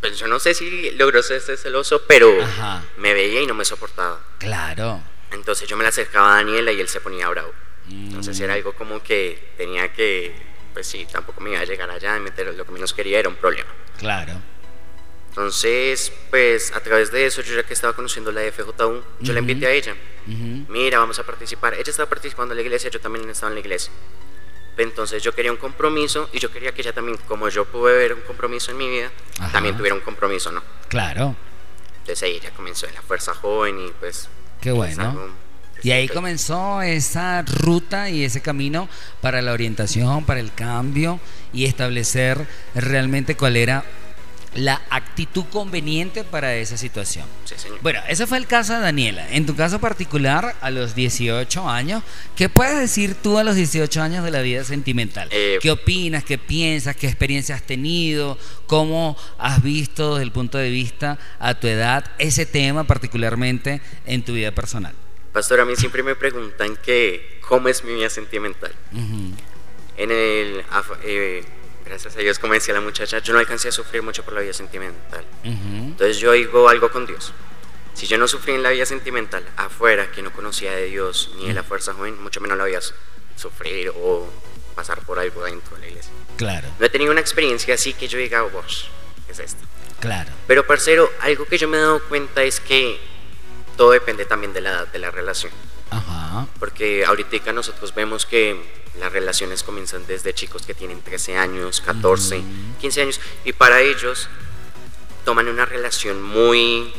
Pues yo no sé si logró ser celoso, pero Ajá. me veía y no me soportaba. claro, Entonces yo me le acercaba a Daniela y él se ponía bravo. Entonces Mm. era algo como que tenía que, pues sí, tampoco me iba a llegar allá y meter lo que menos quería era un problema. Claro. Entonces, pues a través de eso, yo ya que estaba conociendo la FJU, yo la invité a ella. Mira, vamos a participar. Ella estaba participando en la iglesia, yo también estaba en la iglesia. Entonces yo quería un compromiso y yo quería que ella también, como yo pude ver un compromiso en mi vida, Ajá. también tuviera un compromiso, ¿no? Claro. Entonces ahí ella comenzó en la Fuerza Joven y pues... Qué bueno. Y ahí comenzó esa ruta y ese camino para la orientación, para el cambio y establecer realmente cuál era la actitud conveniente para esa situación. Sí, señor. Bueno, ese fue el caso de Daniela. En tu caso particular, a los 18 años, ¿qué puedes decir tú a los 18 años de la vida sentimental? Eh, ¿Qué opinas? ¿Qué piensas? ¿Qué experiencia has tenido? ¿Cómo has visto desde el punto de vista a tu edad ese tema particularmente en tu vida personal? Pastor, a mí siempre me preguntan que cómo es mi vida sentimental. Ujú. En el... eh, gracias a Dios, como decía la muchacha, yo no alcancé a sufrir mucho por la vida sentimental. Ujú. Entonces yo digo algo con Dios. Si yo no sufrí en la vida sentimental afuera, que no conocía de Dios ni de la fuerza joven, mucho menos la voy a su- sufrir o pasar por algo dentro de la iglesia. Claro, No he tenido una experiencia así que yo diga, vos, ¿qué es esto? claro. Pero, parcero, algo que yo me he dado cuenta es que todo depende también de la edad de la relación. Ajá. Porque ahorita nosotros vemos que las relaciones comienzan desde chicos que tienen 13 años, 14, 15 años, y para ellos toman una relación muy,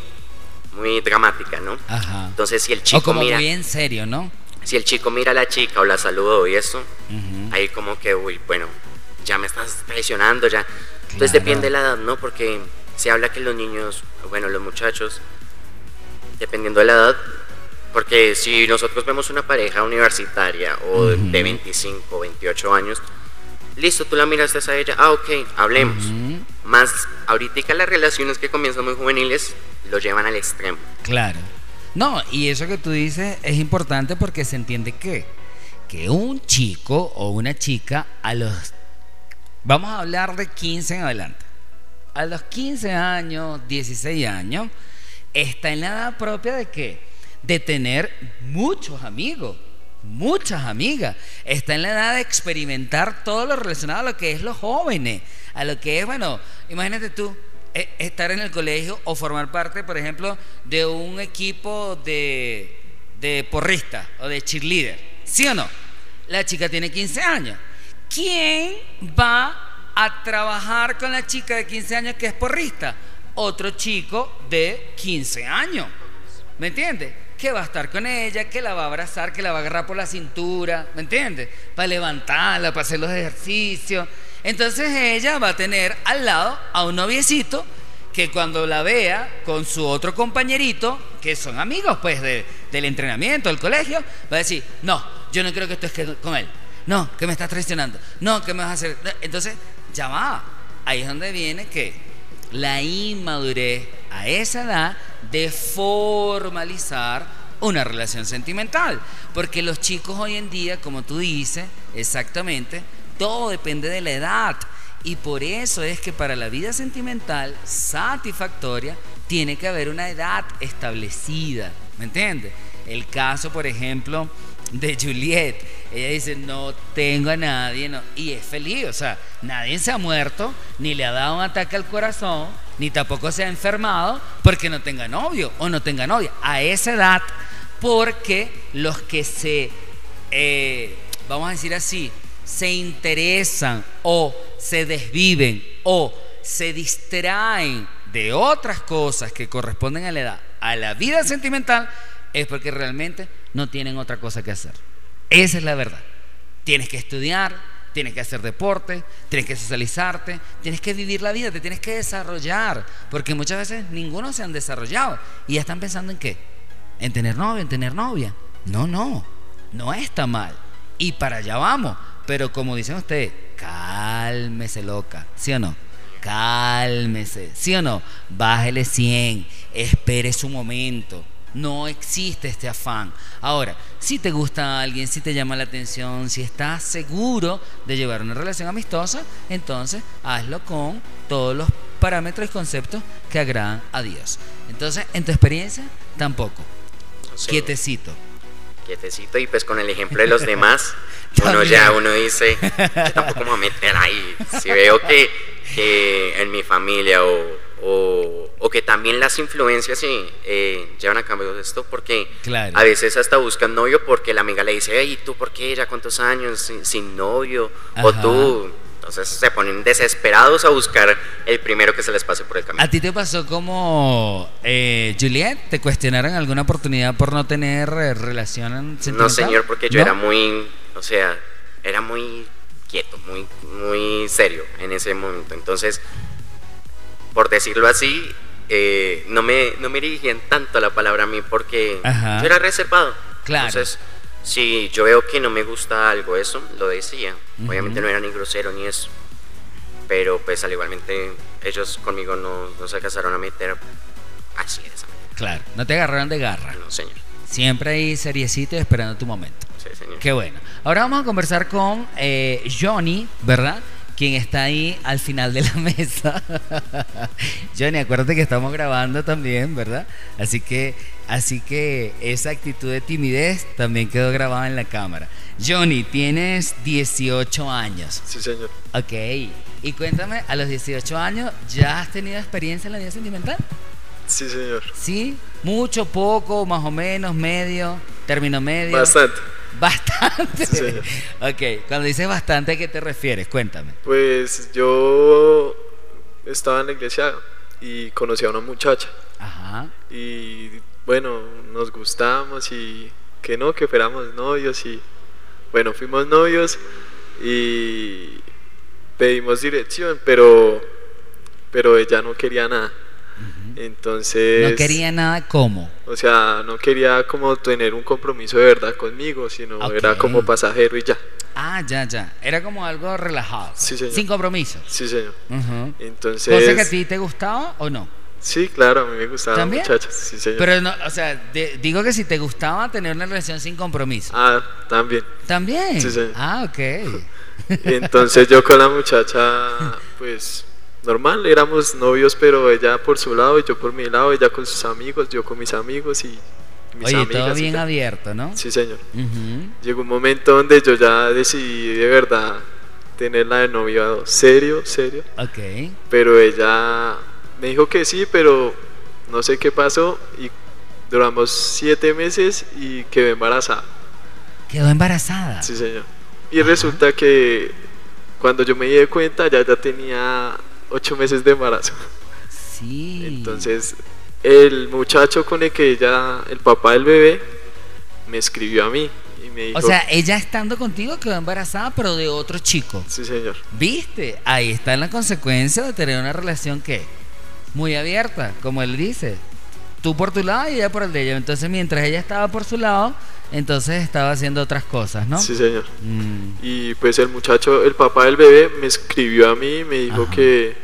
muy dramática, ¿no? Ajá. Entonces, si el chico o como mira, muy en serio, ¿no? si el chico mira a la chica o la saludó y eso, Ujú. ahí como que, uy, bueno, ya me estás traicionando, ya. Entonces Claro. depende de la edad, ¿no? Porque se habla que los niños, bueno, los muchachos, dependiendo de la edad, porque si nosotros vemos una pareja universitaria o de 25, 28 años, listo, tú la miraste a ella, ah, ok, hablemos. Ujú. Más ahorita las relaciones que comienzan muy juveniles lo llevan al extremo. Claro. No, y eso que tú dices es importante porque se entiende que que un chico o una chica a los vamos a hablar de 15 en adelante. A los 15 años, 16 años, está en la edad propia de qué? De tener muchos amigos, muchas amigas. Está en la edad de experimentar todo lo relacionado a lo que es los jóvenes, a lo que es, bueno, imagínate tú, e- estar en el colegio o formar parte, por ejemplo, de un equipo de, de porrista o de cheerleader. ¿Sí o no? La chica tiene 15 años. ¿Quién va a trabajar con la chica de 15 años que es porrista? Otro chico de 15 años. ¿Me entiendes? Que va a estar con ella, que la va a abrazar, que la va a agarrar por la cintura, ¿me entiendes? Para levantarla, para hacer los ejercicios. Entonces ella va a tener al lado a un noviecito que cuando la vea con su otro compañerito, que son amigos pues de- del entrenamiento, del colegio, va a decir, no, yo no creo que estés con él. No, que me estás traicionando. No, que me vas a hacer... Entonces, ya va. Ahí es donde viene que la inmadurez a esa edad de formalizar una relación sentimental. Porque los chicos hoy en día, como tú dices, exactamente, todo depende de la edad. Y por eso es que para la vida sentimental satisfactoria tiene que haber una edad establecida. ¿Me entiendes? El caso, por ejemplo, de Juliet. Ella dice, no tengo a nadie, no. y es feliz, o sea, nadie se ha muerto, ni le ha dado un ataque al corazón, ni tampoco se ha enfermado porque no tenga novio o no tenga novia. A esa edad, porque los que se, eh, vamos a decir así, se interesan o se desviven o se distraen de otras cosas que corresponden a la edad, a la vida sentimental, es porque realmente no tienen otra cosa que hacer. Esa es la verdad. Tienes que estudiar, tienes que hacer deporte, tienes que socializarte, tienes que vivir la vida, te tienes que desarrollar, porque muchas veces ninguno se han desarrollado y ya están pensando en qué? En tener novio, en tener novia. No, no, no está mal. Y para allá vamos. Pero como dicen ustedes, cálmese loca, ¿sí o no? Cálmese, ¿sí o no? Bájele 100, espere su momento. No existe este afán. Ahora, si te gusta alguien, si te llama la atención, si estás seguro de llevar una relación amistosa, entonces hazlo con todos los parámetros y conceptos que agradan a Dios. Entonces, en tu experiencia, tampoco. Quietecito. quietecito y pues con el ejemplo de los demás, uno ya, uno dice, yo tampoco me voy a meter ahí. Si veo que, que en mi familia o, o, o que también las influencias sí, eh, llevan a cabo esto, porque Claro. a veces hasta buscan novio porque la amiga le dice, hey, ¿tú por qué ya cuántos años sin, sin novio? O tú, entonces se ponen desesperados a buscar el primero que se les pase por el camino. ¿A ti te pasó como eh, Juliet? ¿Te cuestionaron alguna oportunidad por no tener eh, relación? No, señor, porque yo ¿No? era muy, o sea, era muy quieto, muy, muy serio en ese momento. Entonces, por decirlo así, eh, no, me, no me dirigían tanto la palabra a mí porque Ajá. yo era reservado. Claro. Entonces, si yo veo que no me gusta algo, eso, lo decía. Obviamente no era ni grosero ni eso. Pero pues al igualmente ellos conmigo no, no se alcanzaron a meter así de esa manera. Claro, no te agarraron de garra. No, señor. Siempre ahí seriecito esperando tu momento. Sí, señor. Qué bueno. Ahora vamos a conversar con eh, Johnny, ¿verdad? Quien está ahí al final de la mesa. Johnny, acuérdate que estamos grabando también, ¿verdad? Así que, así que esa actitud de timidez también quedó grabada en la cámara. Johnny, tienes 18 años. Sí, señor. Ok. Y cuéntame, a los 18 años, ¿ya has tenido experiencia en la vida sentimental? Sí, señor. ¿Sí? ¿Mucho, poco, más o menos, medio, término medio? Bastante. Bastante. Sí, ok, cuando dices bastante, ¿a qué te refieres? Cuéntame. Pues yo estaba en la iglesia y conocí a una muchacha. Ajá. Y bueno, nos gustamos y que no, que fuéramos novios y bueno, fuimos novios y pedimos dirección, pero pero ella no quería nada. Entonces No quería nada como. O sea, no quería como tener un compromiso de verdad conmigo, sino era como pasajero y ya. Ah, ya, ya. Era como algo relajado. Sí, señor. Sin compromiso. Sí, señor. Ujú. Entonces ¿Cosa que a ti te gustaba o no? Sí, claro, a mí me gustaban muchachas, sí, señor. Pero no, o sea, de- digo que si te gustaba tener una relación sin compromiso. Ah, también. ¿También? Sí, señor. Ah, ok. Entonces yo con la muchacha, pues normal, éramos novios, pero ella por su lado y yo por mi lado, ella con sus amigos, yo con mis amigos y mis Oye, amigas. todo bien abierto, ¿no? Sí, señor. Llegó un momento donde yo ya decidí de verdad tenerla de novio serio, serio, Ok. pero ella me dijo que sí, pero no sé qué pasó y duramos siete meses y quedé embarazada. Quedó embarazada. Sí, señor. Y resulta que cuando yo me di cuenta ya ya tenía ocho meses de embarazo. Sí. Entonces el muchacho con el que ella, el papá del bebé, me escribió a mí y me dijo, O sea, ella estando contigo quedó embarazada, pero de otro chico. sí señor, ¿Viste? Ahí está la consecuencia de tener una relación que muy abierta, como él dice. Tú por tu lado y ella por el de ella. Entonces, mientras ella estaba por su lado, entonces estaba haciendo otras cosas, ¿no? sí señor. Mm, Y pues el muchacho, el papá del bebé, me escribió a mí y me dijo Ajá. que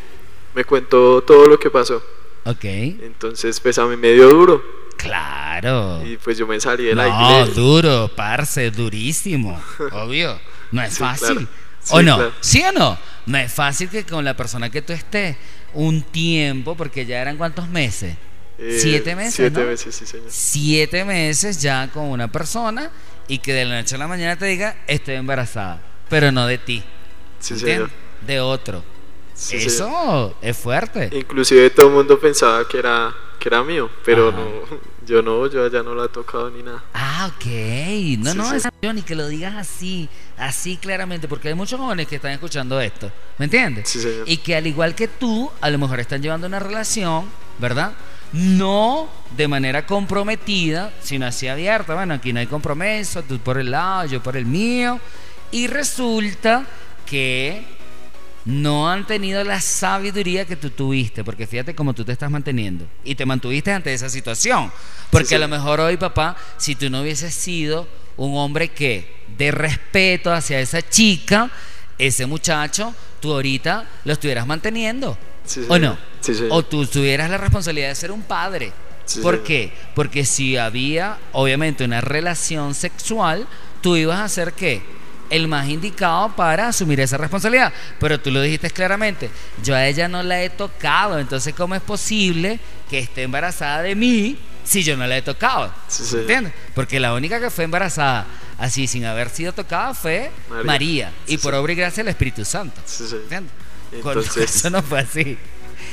me contó todo lo que pasó. ok. Entonces pues a mí me dio duro Claro. y pues yo me salí de la No, iglesia. duro, parce, durísimo. Obvio. No es Sí, fácil. claro. ¿O no? claro. ¿Sí o no? No es fácil que con la persona que tú estés un tiempo, porque ya eran cuántos meses. Eh, Siete meses, Siete ¿no? meses, sí señor. siete meses ya con una persona y que de la noche a la mañana te diga estoy embarazada, pero no de ti, Sí ¿entiendes? señor. De otro. Sí, Eso señor. es fuerte. Inclusive todo el mundo pensaba que era, que era mío, pero Ajá. no, yo no, yo ya no lo he tocado ni nada. Ah, ok. No, Sí, no, sí. es Johnny, que lo digas así, así claramente, porque hay muchos jóvenes que están escuchando esto, ¿me entiendes? Sí, señor. Y que al igual que tú, a lo mejor están llevando una relación, ¿verdad? No de manera comprometida, sino así abierta. Bueno, aquí no hay compromiso, tú por el lado, yo por el mío. Y resulta que no han tenido la sabiduría que tú tuviste, porque fíjate cómo tú te estás manteniendo y te mantuviste ante esa situación. Porque Sí, sí. a lo mejor hoy, papá, si tú no hubieses sido un hombre que de respeto hacia esa chica, ese muchacho, tú ahorita lo estuvieras manteniendo. Sí, ¿O no? Sí. O tú tuvieras la responsabilidad de ser un padre. ¿Por qué? Porque si había, obviamente, una relación sexual, tú ibas a ser qué? El más indicado para asumir esa responsabilidad. Pero tú lo dijiste claramente, yo a ella no la he tocado, entonces ¿cómo es posible que esté embarazada de mí si yo no la he tocado. Sí. ¿Entiendes? Porque la única que fue embarazada así sin haber sido tocada fue María. María. y Sí, por obra y gracia del Espíritu Santo. ¿Entiendes? Entonces- eso no fue así.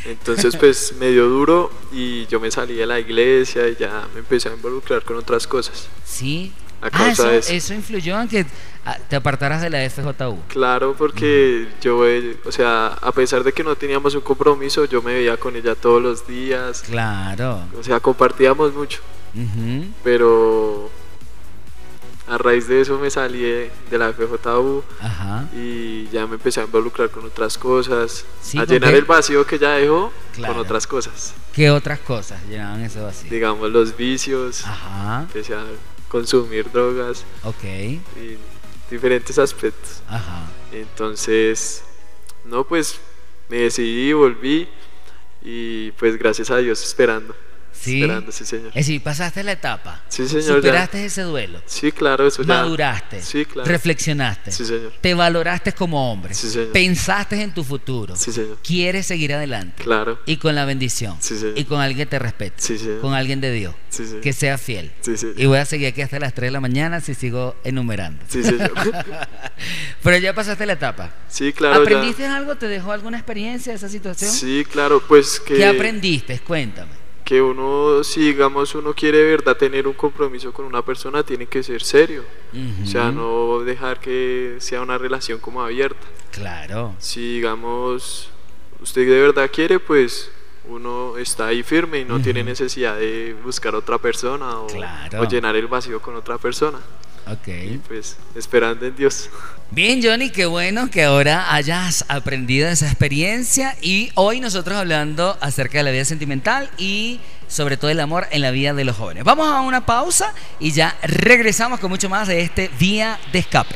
Entonces pues me dio duro y yo me salí de la iglesia y ya me empecé a involucrar con otras cosas. Sí. A Ah, eso, de eso. eso influyó en que ah, te apartaras de la FJU. Claro, porque yo, eh, o sea, a pesar de que no teníamos un compromiso, yo me veía con ella todos los días. Claro. O sea, compartíamos mucho. Pero a raíz de eso me salí de, de la FJU Ajá. y ya me empecé a involucrar con otras cosas, Sí, a ¿con llenar qué? el vacío que ya dejó Claro. con otras cosas. ¿Qué otras cosas llenaban ese vacío? Digamos los vicios, Ajá. empecé a consumir drogas Ok. y diferentes aspectos. Ajá. Entonces, no, pues me decidí, volví y pues gracias a Dios esperando. Sí. Esperando, sí, señor. Es decir, pasaste la etapa. Sí, señor, ya. Superaste ese duelo. Sí, claro, eso ya. Maduraste. Sí, claro. Reflexionaste. Sí, señor. Te valoraste como hombre. Sí, señor. Pensaste en tu futuro. Sí, señor. Quieres seguir adelante. Claro. Y con la bendición. Sí, señor. Y con alguien que te respete. Sí, señor. Con alguien de Dios. Sí, señor. Que sea fiel. Sí, señor. Y voy a seguir aquí hasta las 3 de la mañana si sigo enumerando. Sí, señor. Pero ya pasaste la etapa. Sí, claro. ya. ¿Aprendiste algo? ¿Te dejó alguna experiencia de esa situación? Sí, claro, pues que. ¿Qué aprendiste? Cuéntame. Que uno, si digamos uno quiere de verdad tener un compromiso con una persona, tiene que ser serio. O sea, no dejar que sea una relación como abierta. Claro. Si digamos usted de verdad quiere, pues uno está ahí firme y no tiene necesidad de buscar otra persona o, Claro. o llenar el vacío con otra persona. Ok. Pues esperando en Dios. Bien, Johnny, qué bueno que ahora hayas aprendido esa experiencia y hoy nosotros hablando acerca de la vida sentimental y sobre todo el amor en la vida de los jóvenes. Vamos a una pausa y ya regresamos con mucho más de este Vía de Escape.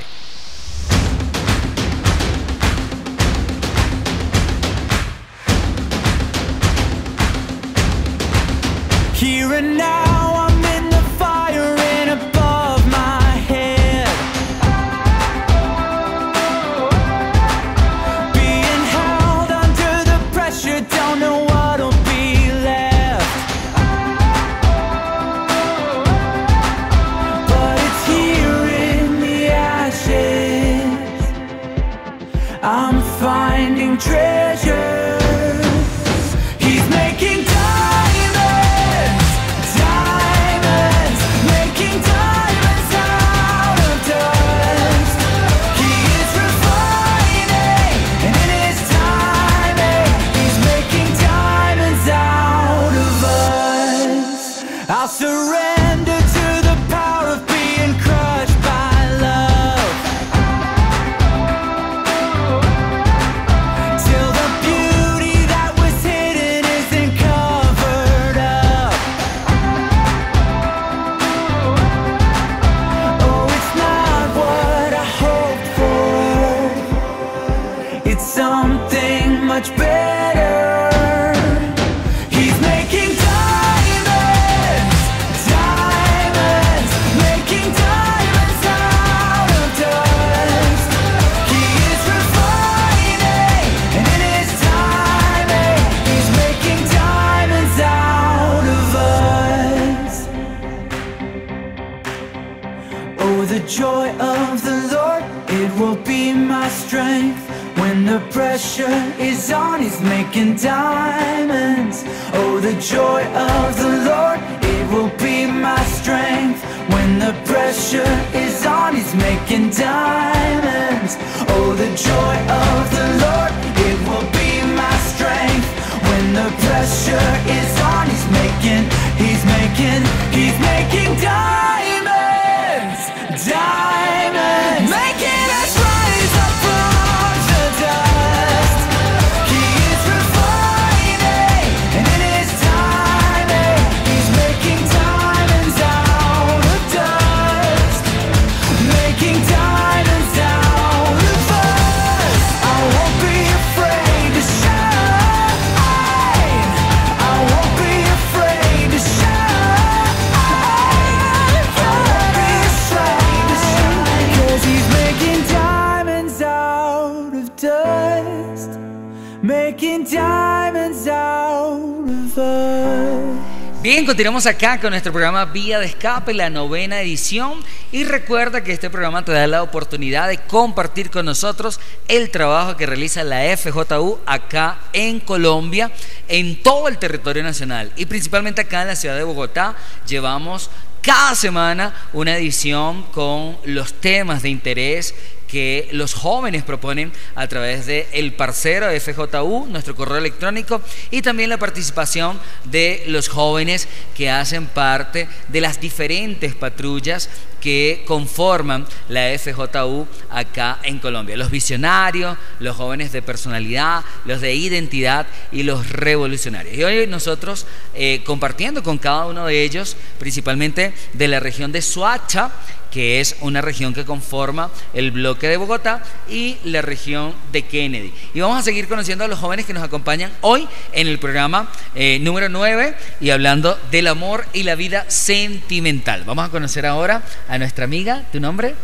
Bien, continuamos acá con nuestro programa Vía de Escape, la novena edición. Y recuerda que este programa te da la oportunidad de compartir con nosotros el trabajo que realiza la FJU acá en Colombia, en todo el territorio nacional. Y principalmente acá en la ciudad de Bogotá llevamos cada semana una edición con los temas de interés que los jóvenes proponen a través de el parcero FJU, nuestro correo electrónico, y también la participación de los jóvenes que hacen parte de las diferentes patrullas que conforman la FJU acá en Colombia. Los visionarios, los jóvenes de personalidad, los de identidad y los revolucionarios. Y hoy nosotros eh, compartiendo con cada uno de ellos, principalmente de la región de Soacha, que es una región que conforma el bloque de Bogotá y la región de Kennedy. Y vamos a seguir conociendo a los jóvenes que nos acompañan hoy en el programa eh, número 9 y hablando del amor y la vida sentimental. Vamos a conocer ahora a nuestra amiga, ¿tu nombre?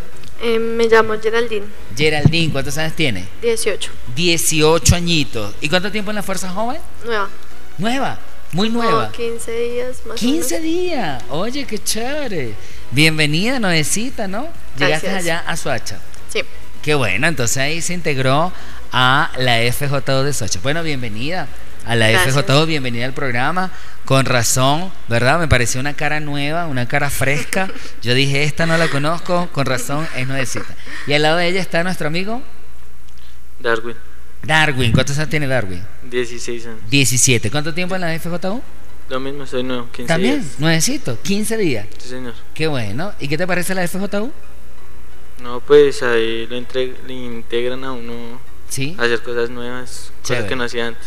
Eh, me llamo Geraldine, Geraldine, ¿cuántos años tiene? 18, 18 añitos. ¿Y cuánto tiempo en la Fuerza Joven? nueva. Nueva, muy nueva. 15 días más 15 o menos. días. Oye, qué chévere. Bienvenida, Noecita, ¿no? Llegaste Gracias. allá a Suacha. Sí, Qué bueno, entonces ahí se integró a la FJO de Socha. Bueno, bienvenida a la Gracias. FJO, bienvenida al programa. Con razón, ¿verdad? Me pareció una cara nueva, una cara fresca. Yo dije, esta no la conozco, con razón es nuevecita. Y al lado de ella está nuestro amigo Darwin, Darwin. ¿Cuántos años tiene Darwin? 16 años. 17. ¿Cuánto tiempo en la FJO? Lo mismo, soy nuevo, 15 También, días. nuevecito, 15 días. Sí, señor. Qué bueno. ¿Y qué te parece la FJU? No, pues ahí le, entre- le integran a uno Sí. a hacer cosas nuevas, Chévere. cosas que no hacía antes.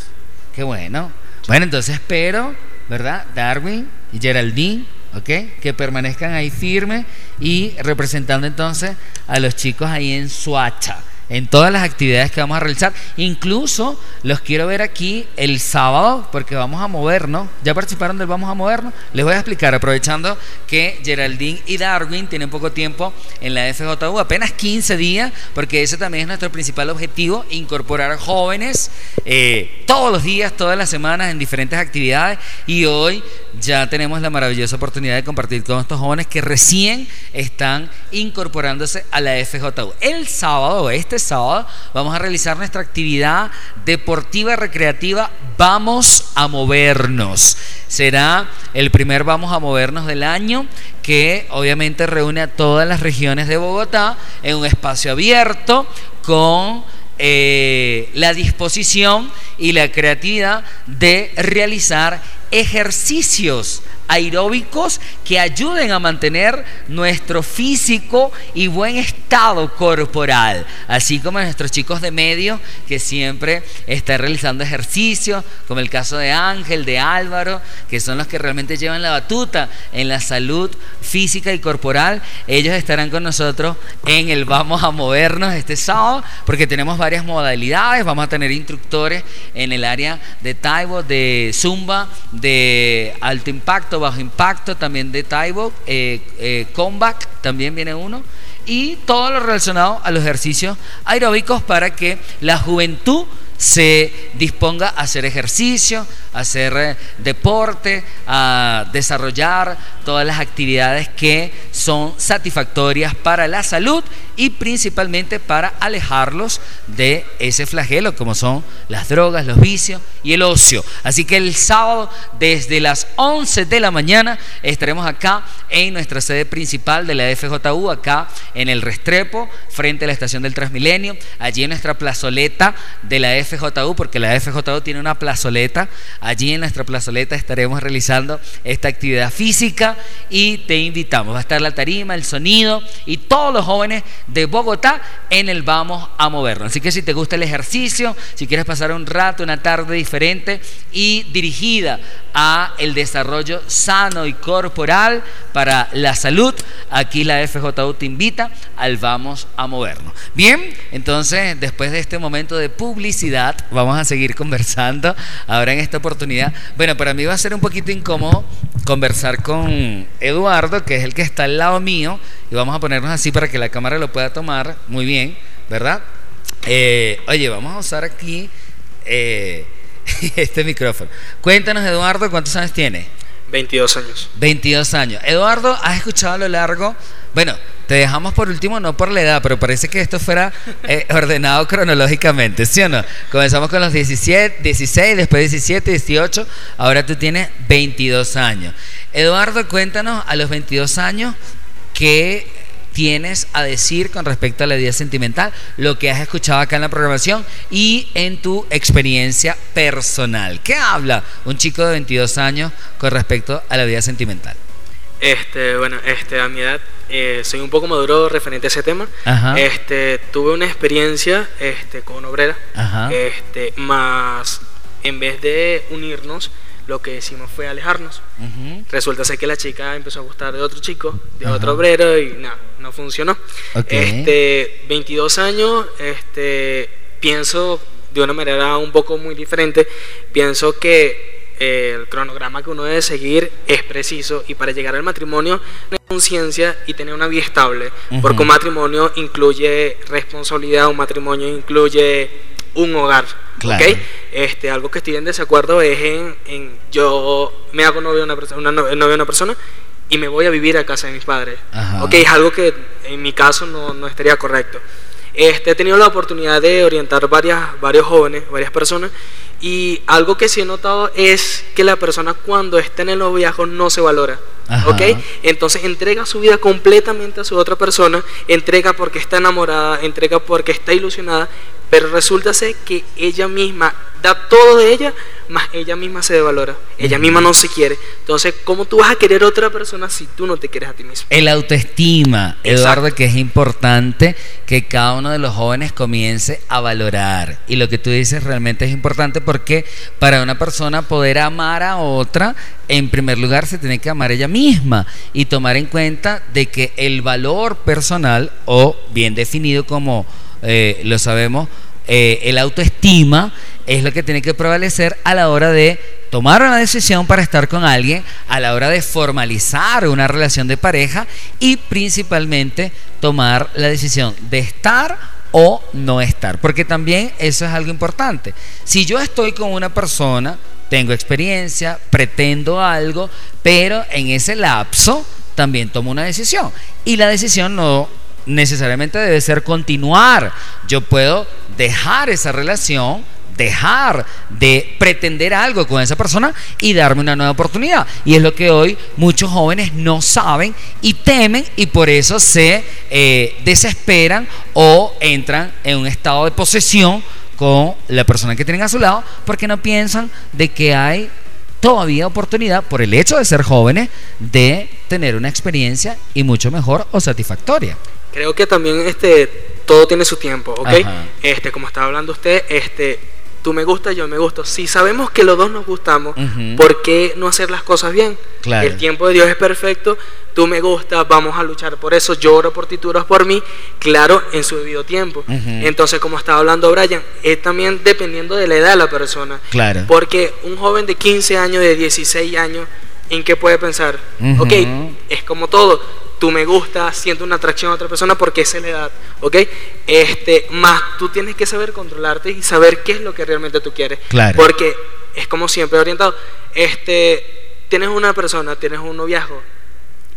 Qué bueno. Bueno, entonces espero, ¿verdad? Darwin y Geraldine, ¿ok? Que permanezcan ahí firmes y representando entonces a los chicos ahí en Suacha, en todas las actividades que vamos a realizar. Incluso los quiero ver aquí el sábado porque vamos a movernos. ¿Ya participaron del Vamos a movernos? Les voy a explicar, aprovechando que Geraldine y Darwin tienen poco tiempo en la FJU, apenas 15 días, porque ese también es nuestro principal objetivo, incorporar jóvenes eh, todos los días, todas las semanas en diferentes actividades y hoy ya tenemos la maravillosa oportunidad de compartir con estos jóvenes que recién están incorporándose a la FJU. El sábado, este sábado, vamos a realizar nuestra actividad deportiva recreativa Vamos a movernos. Será el primer Vamos a movernos del año que obviamente reúne a todas las regiones de Bogotá en un espacio abierto con eh, la disposición y la creatividad de realizar ejercicios aeróbicos que ayuden a mantener nuestro físico y buen estado corporal, así como nuestros chicos de medio que siempre están realizando ejercicios, como el caso de Ángel, de Álvaro, que son los que realmente llevan la batuta en la salud física y corporal. Ellos estarán con nosotros en el Vamos a movernos este sábado, porque tenemos varias modalidades, vamos a tener instructores en el área de Taibo, de Zumba, de alto impacto, bajo impacto, también de Taibo, eh, eh, Combat, también viene uno, y todo lo relacionado a los ejercicios aeróbicos para que la juventud se disponga a hacer ejercicio, a hacer eh, deporte, a desarrollar todas las actividades que son satisfactorias para la salud y principalmente para alejarlos de ese flagelo como son las drogas, los vicios y el ocio. Así que el sábado desde las 11 de la mañana estaremos acá en nuestra sede principal de la FJU, acá en el Restrepo, frente a la estación del Transmilenio, allí en nuestra plazoleta de la FJU, porque la FJU tiene una plazoleta, allí en nuestra plazoleta estaremos realizando esta actividad física y te invitamos. Va a estar la tarima, el sonido y todos los jóvenes de Bogotá en el Vamos a Movernos. Así que si te gusta el ejercicio, si quieres pasar un rato, una tarde diferente y dirigida a el desarrollo sano y corporal para la salud, aquí la FJU te invita al Vamos a Movernos. Bien, entonces después de este momento de publicidad, vamos a seguir conversando ahora en esta oportunidad. Bueno, para mí va a ser un poquito incómodo conversar con Eduardo, que es el que está al lado mío, y vamos a ponernos así para que la cámara lo pueda tomar muy bien, ¿verdad? Eh, oye, vamos a usar aquí eh, este micrófono. Cuéntanos, Eduardo, ¿cuántos años tienes? 22 años. 22 años. Eduardo, ¿has escuchado a lo largo? Bueno, te dejamos por último, no por la edad, pero parece que esto fuera eh, ordenado cronológicamente, ¿sí o no? Comenzamos con los 17, 16, después 17, 18, ahora tú tienes 22 años. Eduardo, cuéntanos a los 22 años qué tienes a decir con respecto a la vida sentimental, lo que has escuchado acá en la programación y en tu experiencia personal. ¿Qué habla un chico de 22 años con respecto a la vida sentimental? Este, bueno, este, a mi edad eh, soy un poco maduro referente a ese tema. Ajá. Este, tuve una experiencia este, con obrera, Ajá. este, más en vez de unirnos, lo que hicimos fue alejarnos. Resulta ser que la chica empezó a gustar de otro chico, de Ajá. otro obrero y nada, no funcionó. Este, 22 años, este, pienso de una manera un poco muy diferente. Pienso que eh, el cronograma que uno debe seguir es preciso y para llegar al matrimonio tener conciencia y tener una vida estable, porque un matrimonio incluye responsabilidad, un matrimonio incluye un hogar. Claro. ¿ok? Este, algo que estoy en desacuerdo es en, en yo me hago novio de una, persona, una no- novio de una persona y me voy a vivir a casa de mis padres. Ajá. Ok, es algo que en mi caso no, no estaría correcto. Este, he tenido la oportunidad de orientar varias, varios jóvenes, varias personas, y algo que sí he notado es que la persona cuando está en el noviazgo no se valora. Ajá. ¿Ok? Entonces entrega su vida completamente a su otra persona, entrega porque está enamorada, entrega porque está ilusionada, pero resulta ser que ella misma da todo de ella, más ella misma se devalora, ella misma no se quiere. Entonces, ¿cómo tú vas a querer a otra persona si tú no te quieres a ti mismo? El autoestima, Exacto. Eduardo, que es importante que cada uno de los jóvenes comience a valorar. Y lo que tú dices realmente es importante porque para una persona poder amar a otra, en primer lugar se tiene que amar ella misma y tomar en cuenta de que el valor personal, o bien definido como eh, lo sabemos, eh, el autoestima es lo que tiene que prevalecer a la hora de tomar una decisión para estar con alguien, a la hora de formalizar una relación de pareja y principalmente tomar la decisión de estar o no estar. Porque también eso es algo importante. Si yo estoy con una persona, tengo experiencia, pretendo algo, pero en ese lapso también tomo una decisión. Y la decisión no necesariamente debe ser continuar. Yo puedo dejar esa relación, dejar de pretender algo con esa persona y darme una nueva oportunidad. Y es lo que hoy muchos jóvenes no saben y temen y por eso se eh, desesperan o entran en un estado de posesión con la persona que tienen a su lado porque no piensan de que hay todavía oportunidad por el hecho de ser jóvenes de tener una experiencia y mucho mejor o satisfactoria. Creo que también este todo tiene su tiempo, ¿ok? Ajá. Este, como estaba hablando usted, este, tú me gustas, yo me gusto. Si sabemos que los dos nos gustamos, Ujú. ¿por qué no hacer las cosas bien? Claro. El tiempo de Dios es perfecto, tú me gustas, vamos a luchar por eso, yo oro por ti, tú oras por mí, claro, en su debido tiempo. Ujú. Entonces, como estaba hablando Brian, es también dependiendo de la edad de la persona. Claro. Porque un joven de 15 años, de 16 años, ¿en qué puede pensar? Ujú. Ok, es como todo. Tú me gustas, siento una atracción a otra persona porque es la edad, ¿ok? Este, más tú tienes que saber controlarte y saber qué es lo que realmente tú quieres. Claro. Porque es como siempre orientado. Este, tienes una persona, tienes un noviazgo.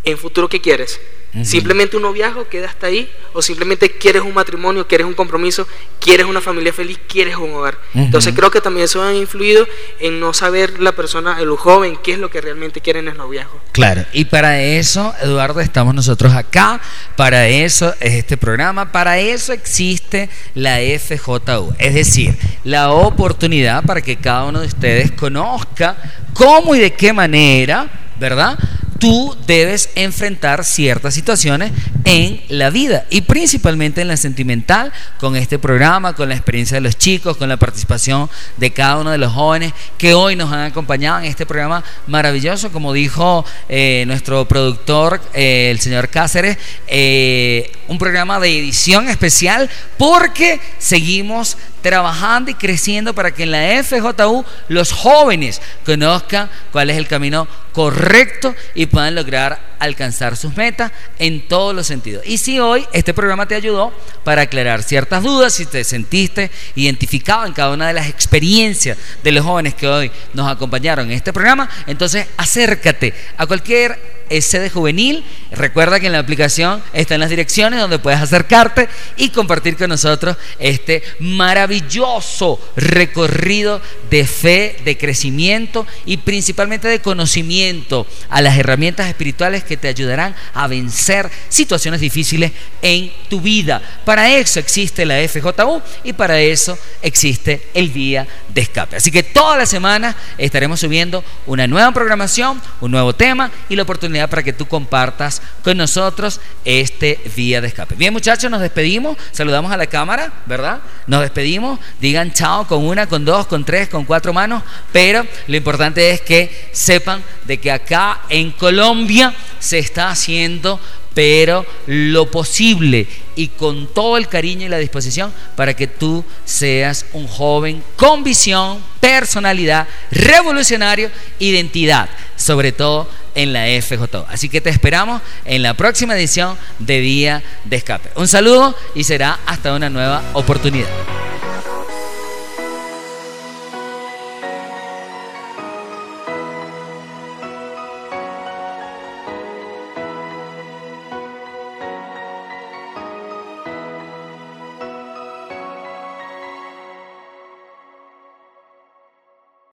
En futuro, ¿qué quieres? Simplemente un noviazgo queda hasta ahí, o simplemente quieres un matrimonio, quieres un compromiso, quieres una familia feliz, quieres un hogar. Entonces creo que también eso ha influido en no saber la persona, el joven, qué es lo que realmente quiere en el noviazgo. Claro, y para eso, Eduardo, estamos nosotros acá, para eso es este programa, para eso existe la FJU, es decir, la oportunidad para que cada uno de ustedes conozca cómo y de qué manera, ¿verdad? Tú debes enfrentar ciertas situaciones en la vida y principalmente en la sentimental con este programa, con la experiencia de los chicos, con la participación de cada uno de los jóvenes que hoy nos han acompañado en este programa maravilloso, como dijo eh, nuestro productor, eh, el señor Cáceres, eh, un programa de edición especial porque seguimos trabajando y creciendo para que en la FJU los jóvenes conozcan cuál es el camino correcto y puedan lograr alcanzar sus metas en todos los sentidos. Y si hoy este programa te ayudó para aclarar ciertas dudas, si te sentiste identificado en cada una de las experiencias de los jóvenes que hoy nos acompañaron en este programa, entonces acércate a cualquier sede juvenil. Recuerda que en la aplicación están las direcciones donde puedes acercarte y compartir con nosotros este maravilloso recorrido de fe, de crecimiento y principalmente de conocimiento a las herramientas espirituales que te ayudarán a vencer situaciones difíciles en tu vida. Para eso existe la FJU y para eso existe el día de escape. Así que toda la semana estaremos subiendo una nueva programación, un nuevo tema y la para que tú compartas con nosotros este día de escape. Bien muchachos, nos despedimos, saludamos a la cámara, ¿verdad? Nos despedimos, digan chao con una, con dos, con tres, con cuatro manos, pero lo importante es que sepan de que acá en Colombia se está haciendo pero lo posible y con todo el cariño y la disposición para que tú seas un joven con visión, personalidad, revolucionario, identidad, sobre todo en la FJ. Así que te esperamos en la próxima edición de Día de Escape. Un saludo y será hasta una nueva oportunidad.